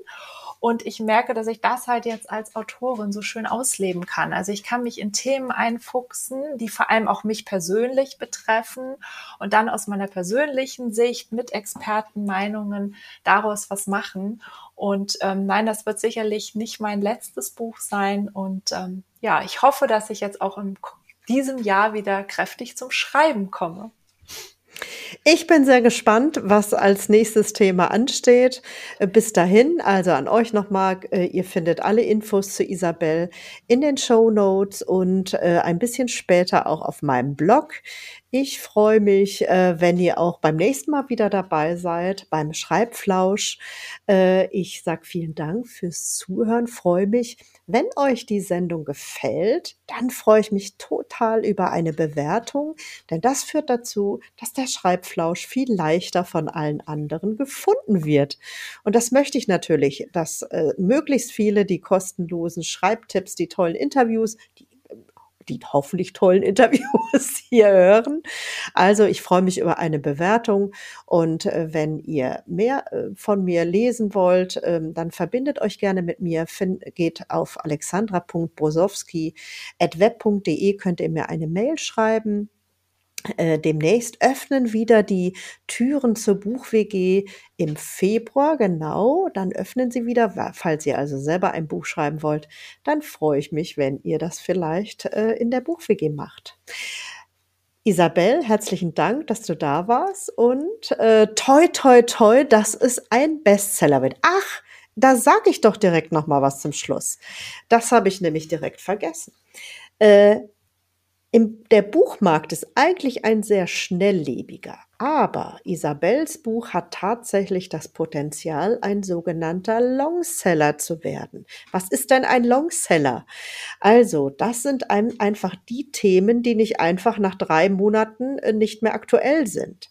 Und ich merke, dass ich das halt jetzt als Autorin so schön ausleben kann. Also ich kann mich in Themen einfuchsen, die vor allem auch mich persönlich betreffen und dann aus meiner persönlichen Sicht mit Expertenmeinungen daraus was machen. Und ähm, nein, das wird sicherlich nicht mein letztes Buch sein. Und ähm, ja, ich hoffe, dass ich jetzt auch in diesem Jahr wieder kräftig zum Schreiben komme.
Ich bin sehr gespannt, was als nächstes Thema ansteht. Äh, bis dahin, also an euch nochmal, äh, ihr findet alle Infos zu Isabel in den Show Notes und äh, ein bisschen später auch auf meinem Blog. Ich freue mich, wenn ihr auch beim nächsten Mal wieder dabei seid, beim Schreibflausch. Ich sage vielen Dank fürs Zuhören, freue mich wenn euch die Sendung gefällt, dann freue ich mich total über eine Bewertung, denn das führt dazu, dass der Schreibflausch viel leichter von allen anderen gefunden wird. Und das möchte ich natürlich, dass äh, möglichst viele die kostenlosen Schreibtipps, die tollen Interviews, die die hoffentlich tollen Interviews *laughs* hier hören. Also ich freue mich über eine Bewertung und äh, wenn ihr mehr äh, von mir lesen wollt, ähm, dann verbindet euch gerne mit mir. Find, geht auf alexandra.brosowski.web.de, könnt ihr mir eine Mail schreiben äh, demnächst öffnen wieder die Türen zur Buch-WG im Februar, genau. Dann öffnen sie wieder. Falls ihr also selber ein Buch schreiben wollt, dann freue ich mich, wenn ihr das vielleicht äh, in der Buch-WG macht. Isabel, herzlichen Dank, dass du da warst und äh, toi, toi, toi, dass es ein Bestseller wird. Ach, da sage ich doch direkt noch mal was zum Schluss. Das habe ich nämlich direkt vergessen. Äh, der Buchmarkt ist eigentlich ein sehr schnelllebiger, aber Isabels Buch hat tatsächlich das Potenzial, ein sogenannter Longseller zu werden. Was ist denn ein Longseller? Also, das sind ein, einfach die Themen, die nicht einfach nach drei Monaten äh, nicht mehr aktuell sind.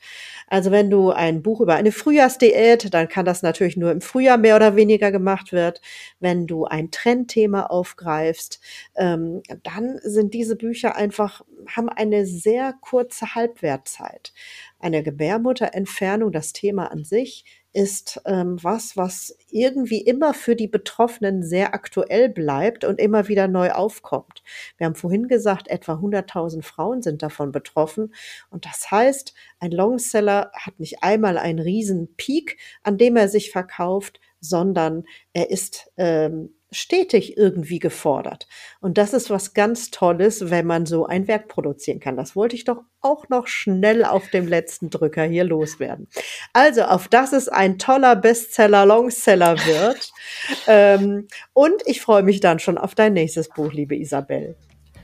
Also wenn du ein Buch über eine Frühjahrsdiät, dann kann das natürlich nur im Frühjahr mehr oder weniger gemacht wird. Wenn du ein Trendthema aufgreifst, ähm, dann sind diese Bücher einfach, haben eine sehr kurze Halbwertzeit. Eine Gebärmutterentfernung, das Thema an sich, ist ähm, was, was irgendwie immer für die Betroffenen sehr aktuell bleibt und immer wieder neu aufkommt. Wir haben vorhin gesagt, etwa 100.000 Frauen sind davon betroffen. Und das heißt, ein Longseller hat nicht einmal einen riesen Peak, an dem er sich verkauft, sondern er ist ähm, stetig irgendwie gefordert. Und das ist was ganz Tolles, wenn man so ein Werk produzieren kann. Das wollte ich doch auch noch schnell auf dem letzten Drücker hier loswerden. Also, auf das es ein toller Bestseller, Longseller wird. *laughs* ähm, und ich freue mich dann schon auf dein nächstes Buch, liebe Isabel.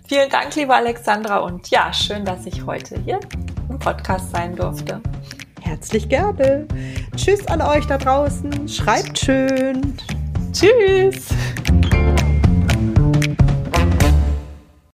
Vielen Dank, liebe Alexandra. Und ja, schön, dass ich heute hier im Podcast sein durfte.
Herzlich gerne. Tschüss an euch da draußen. Schreibt schön.
Tschüss.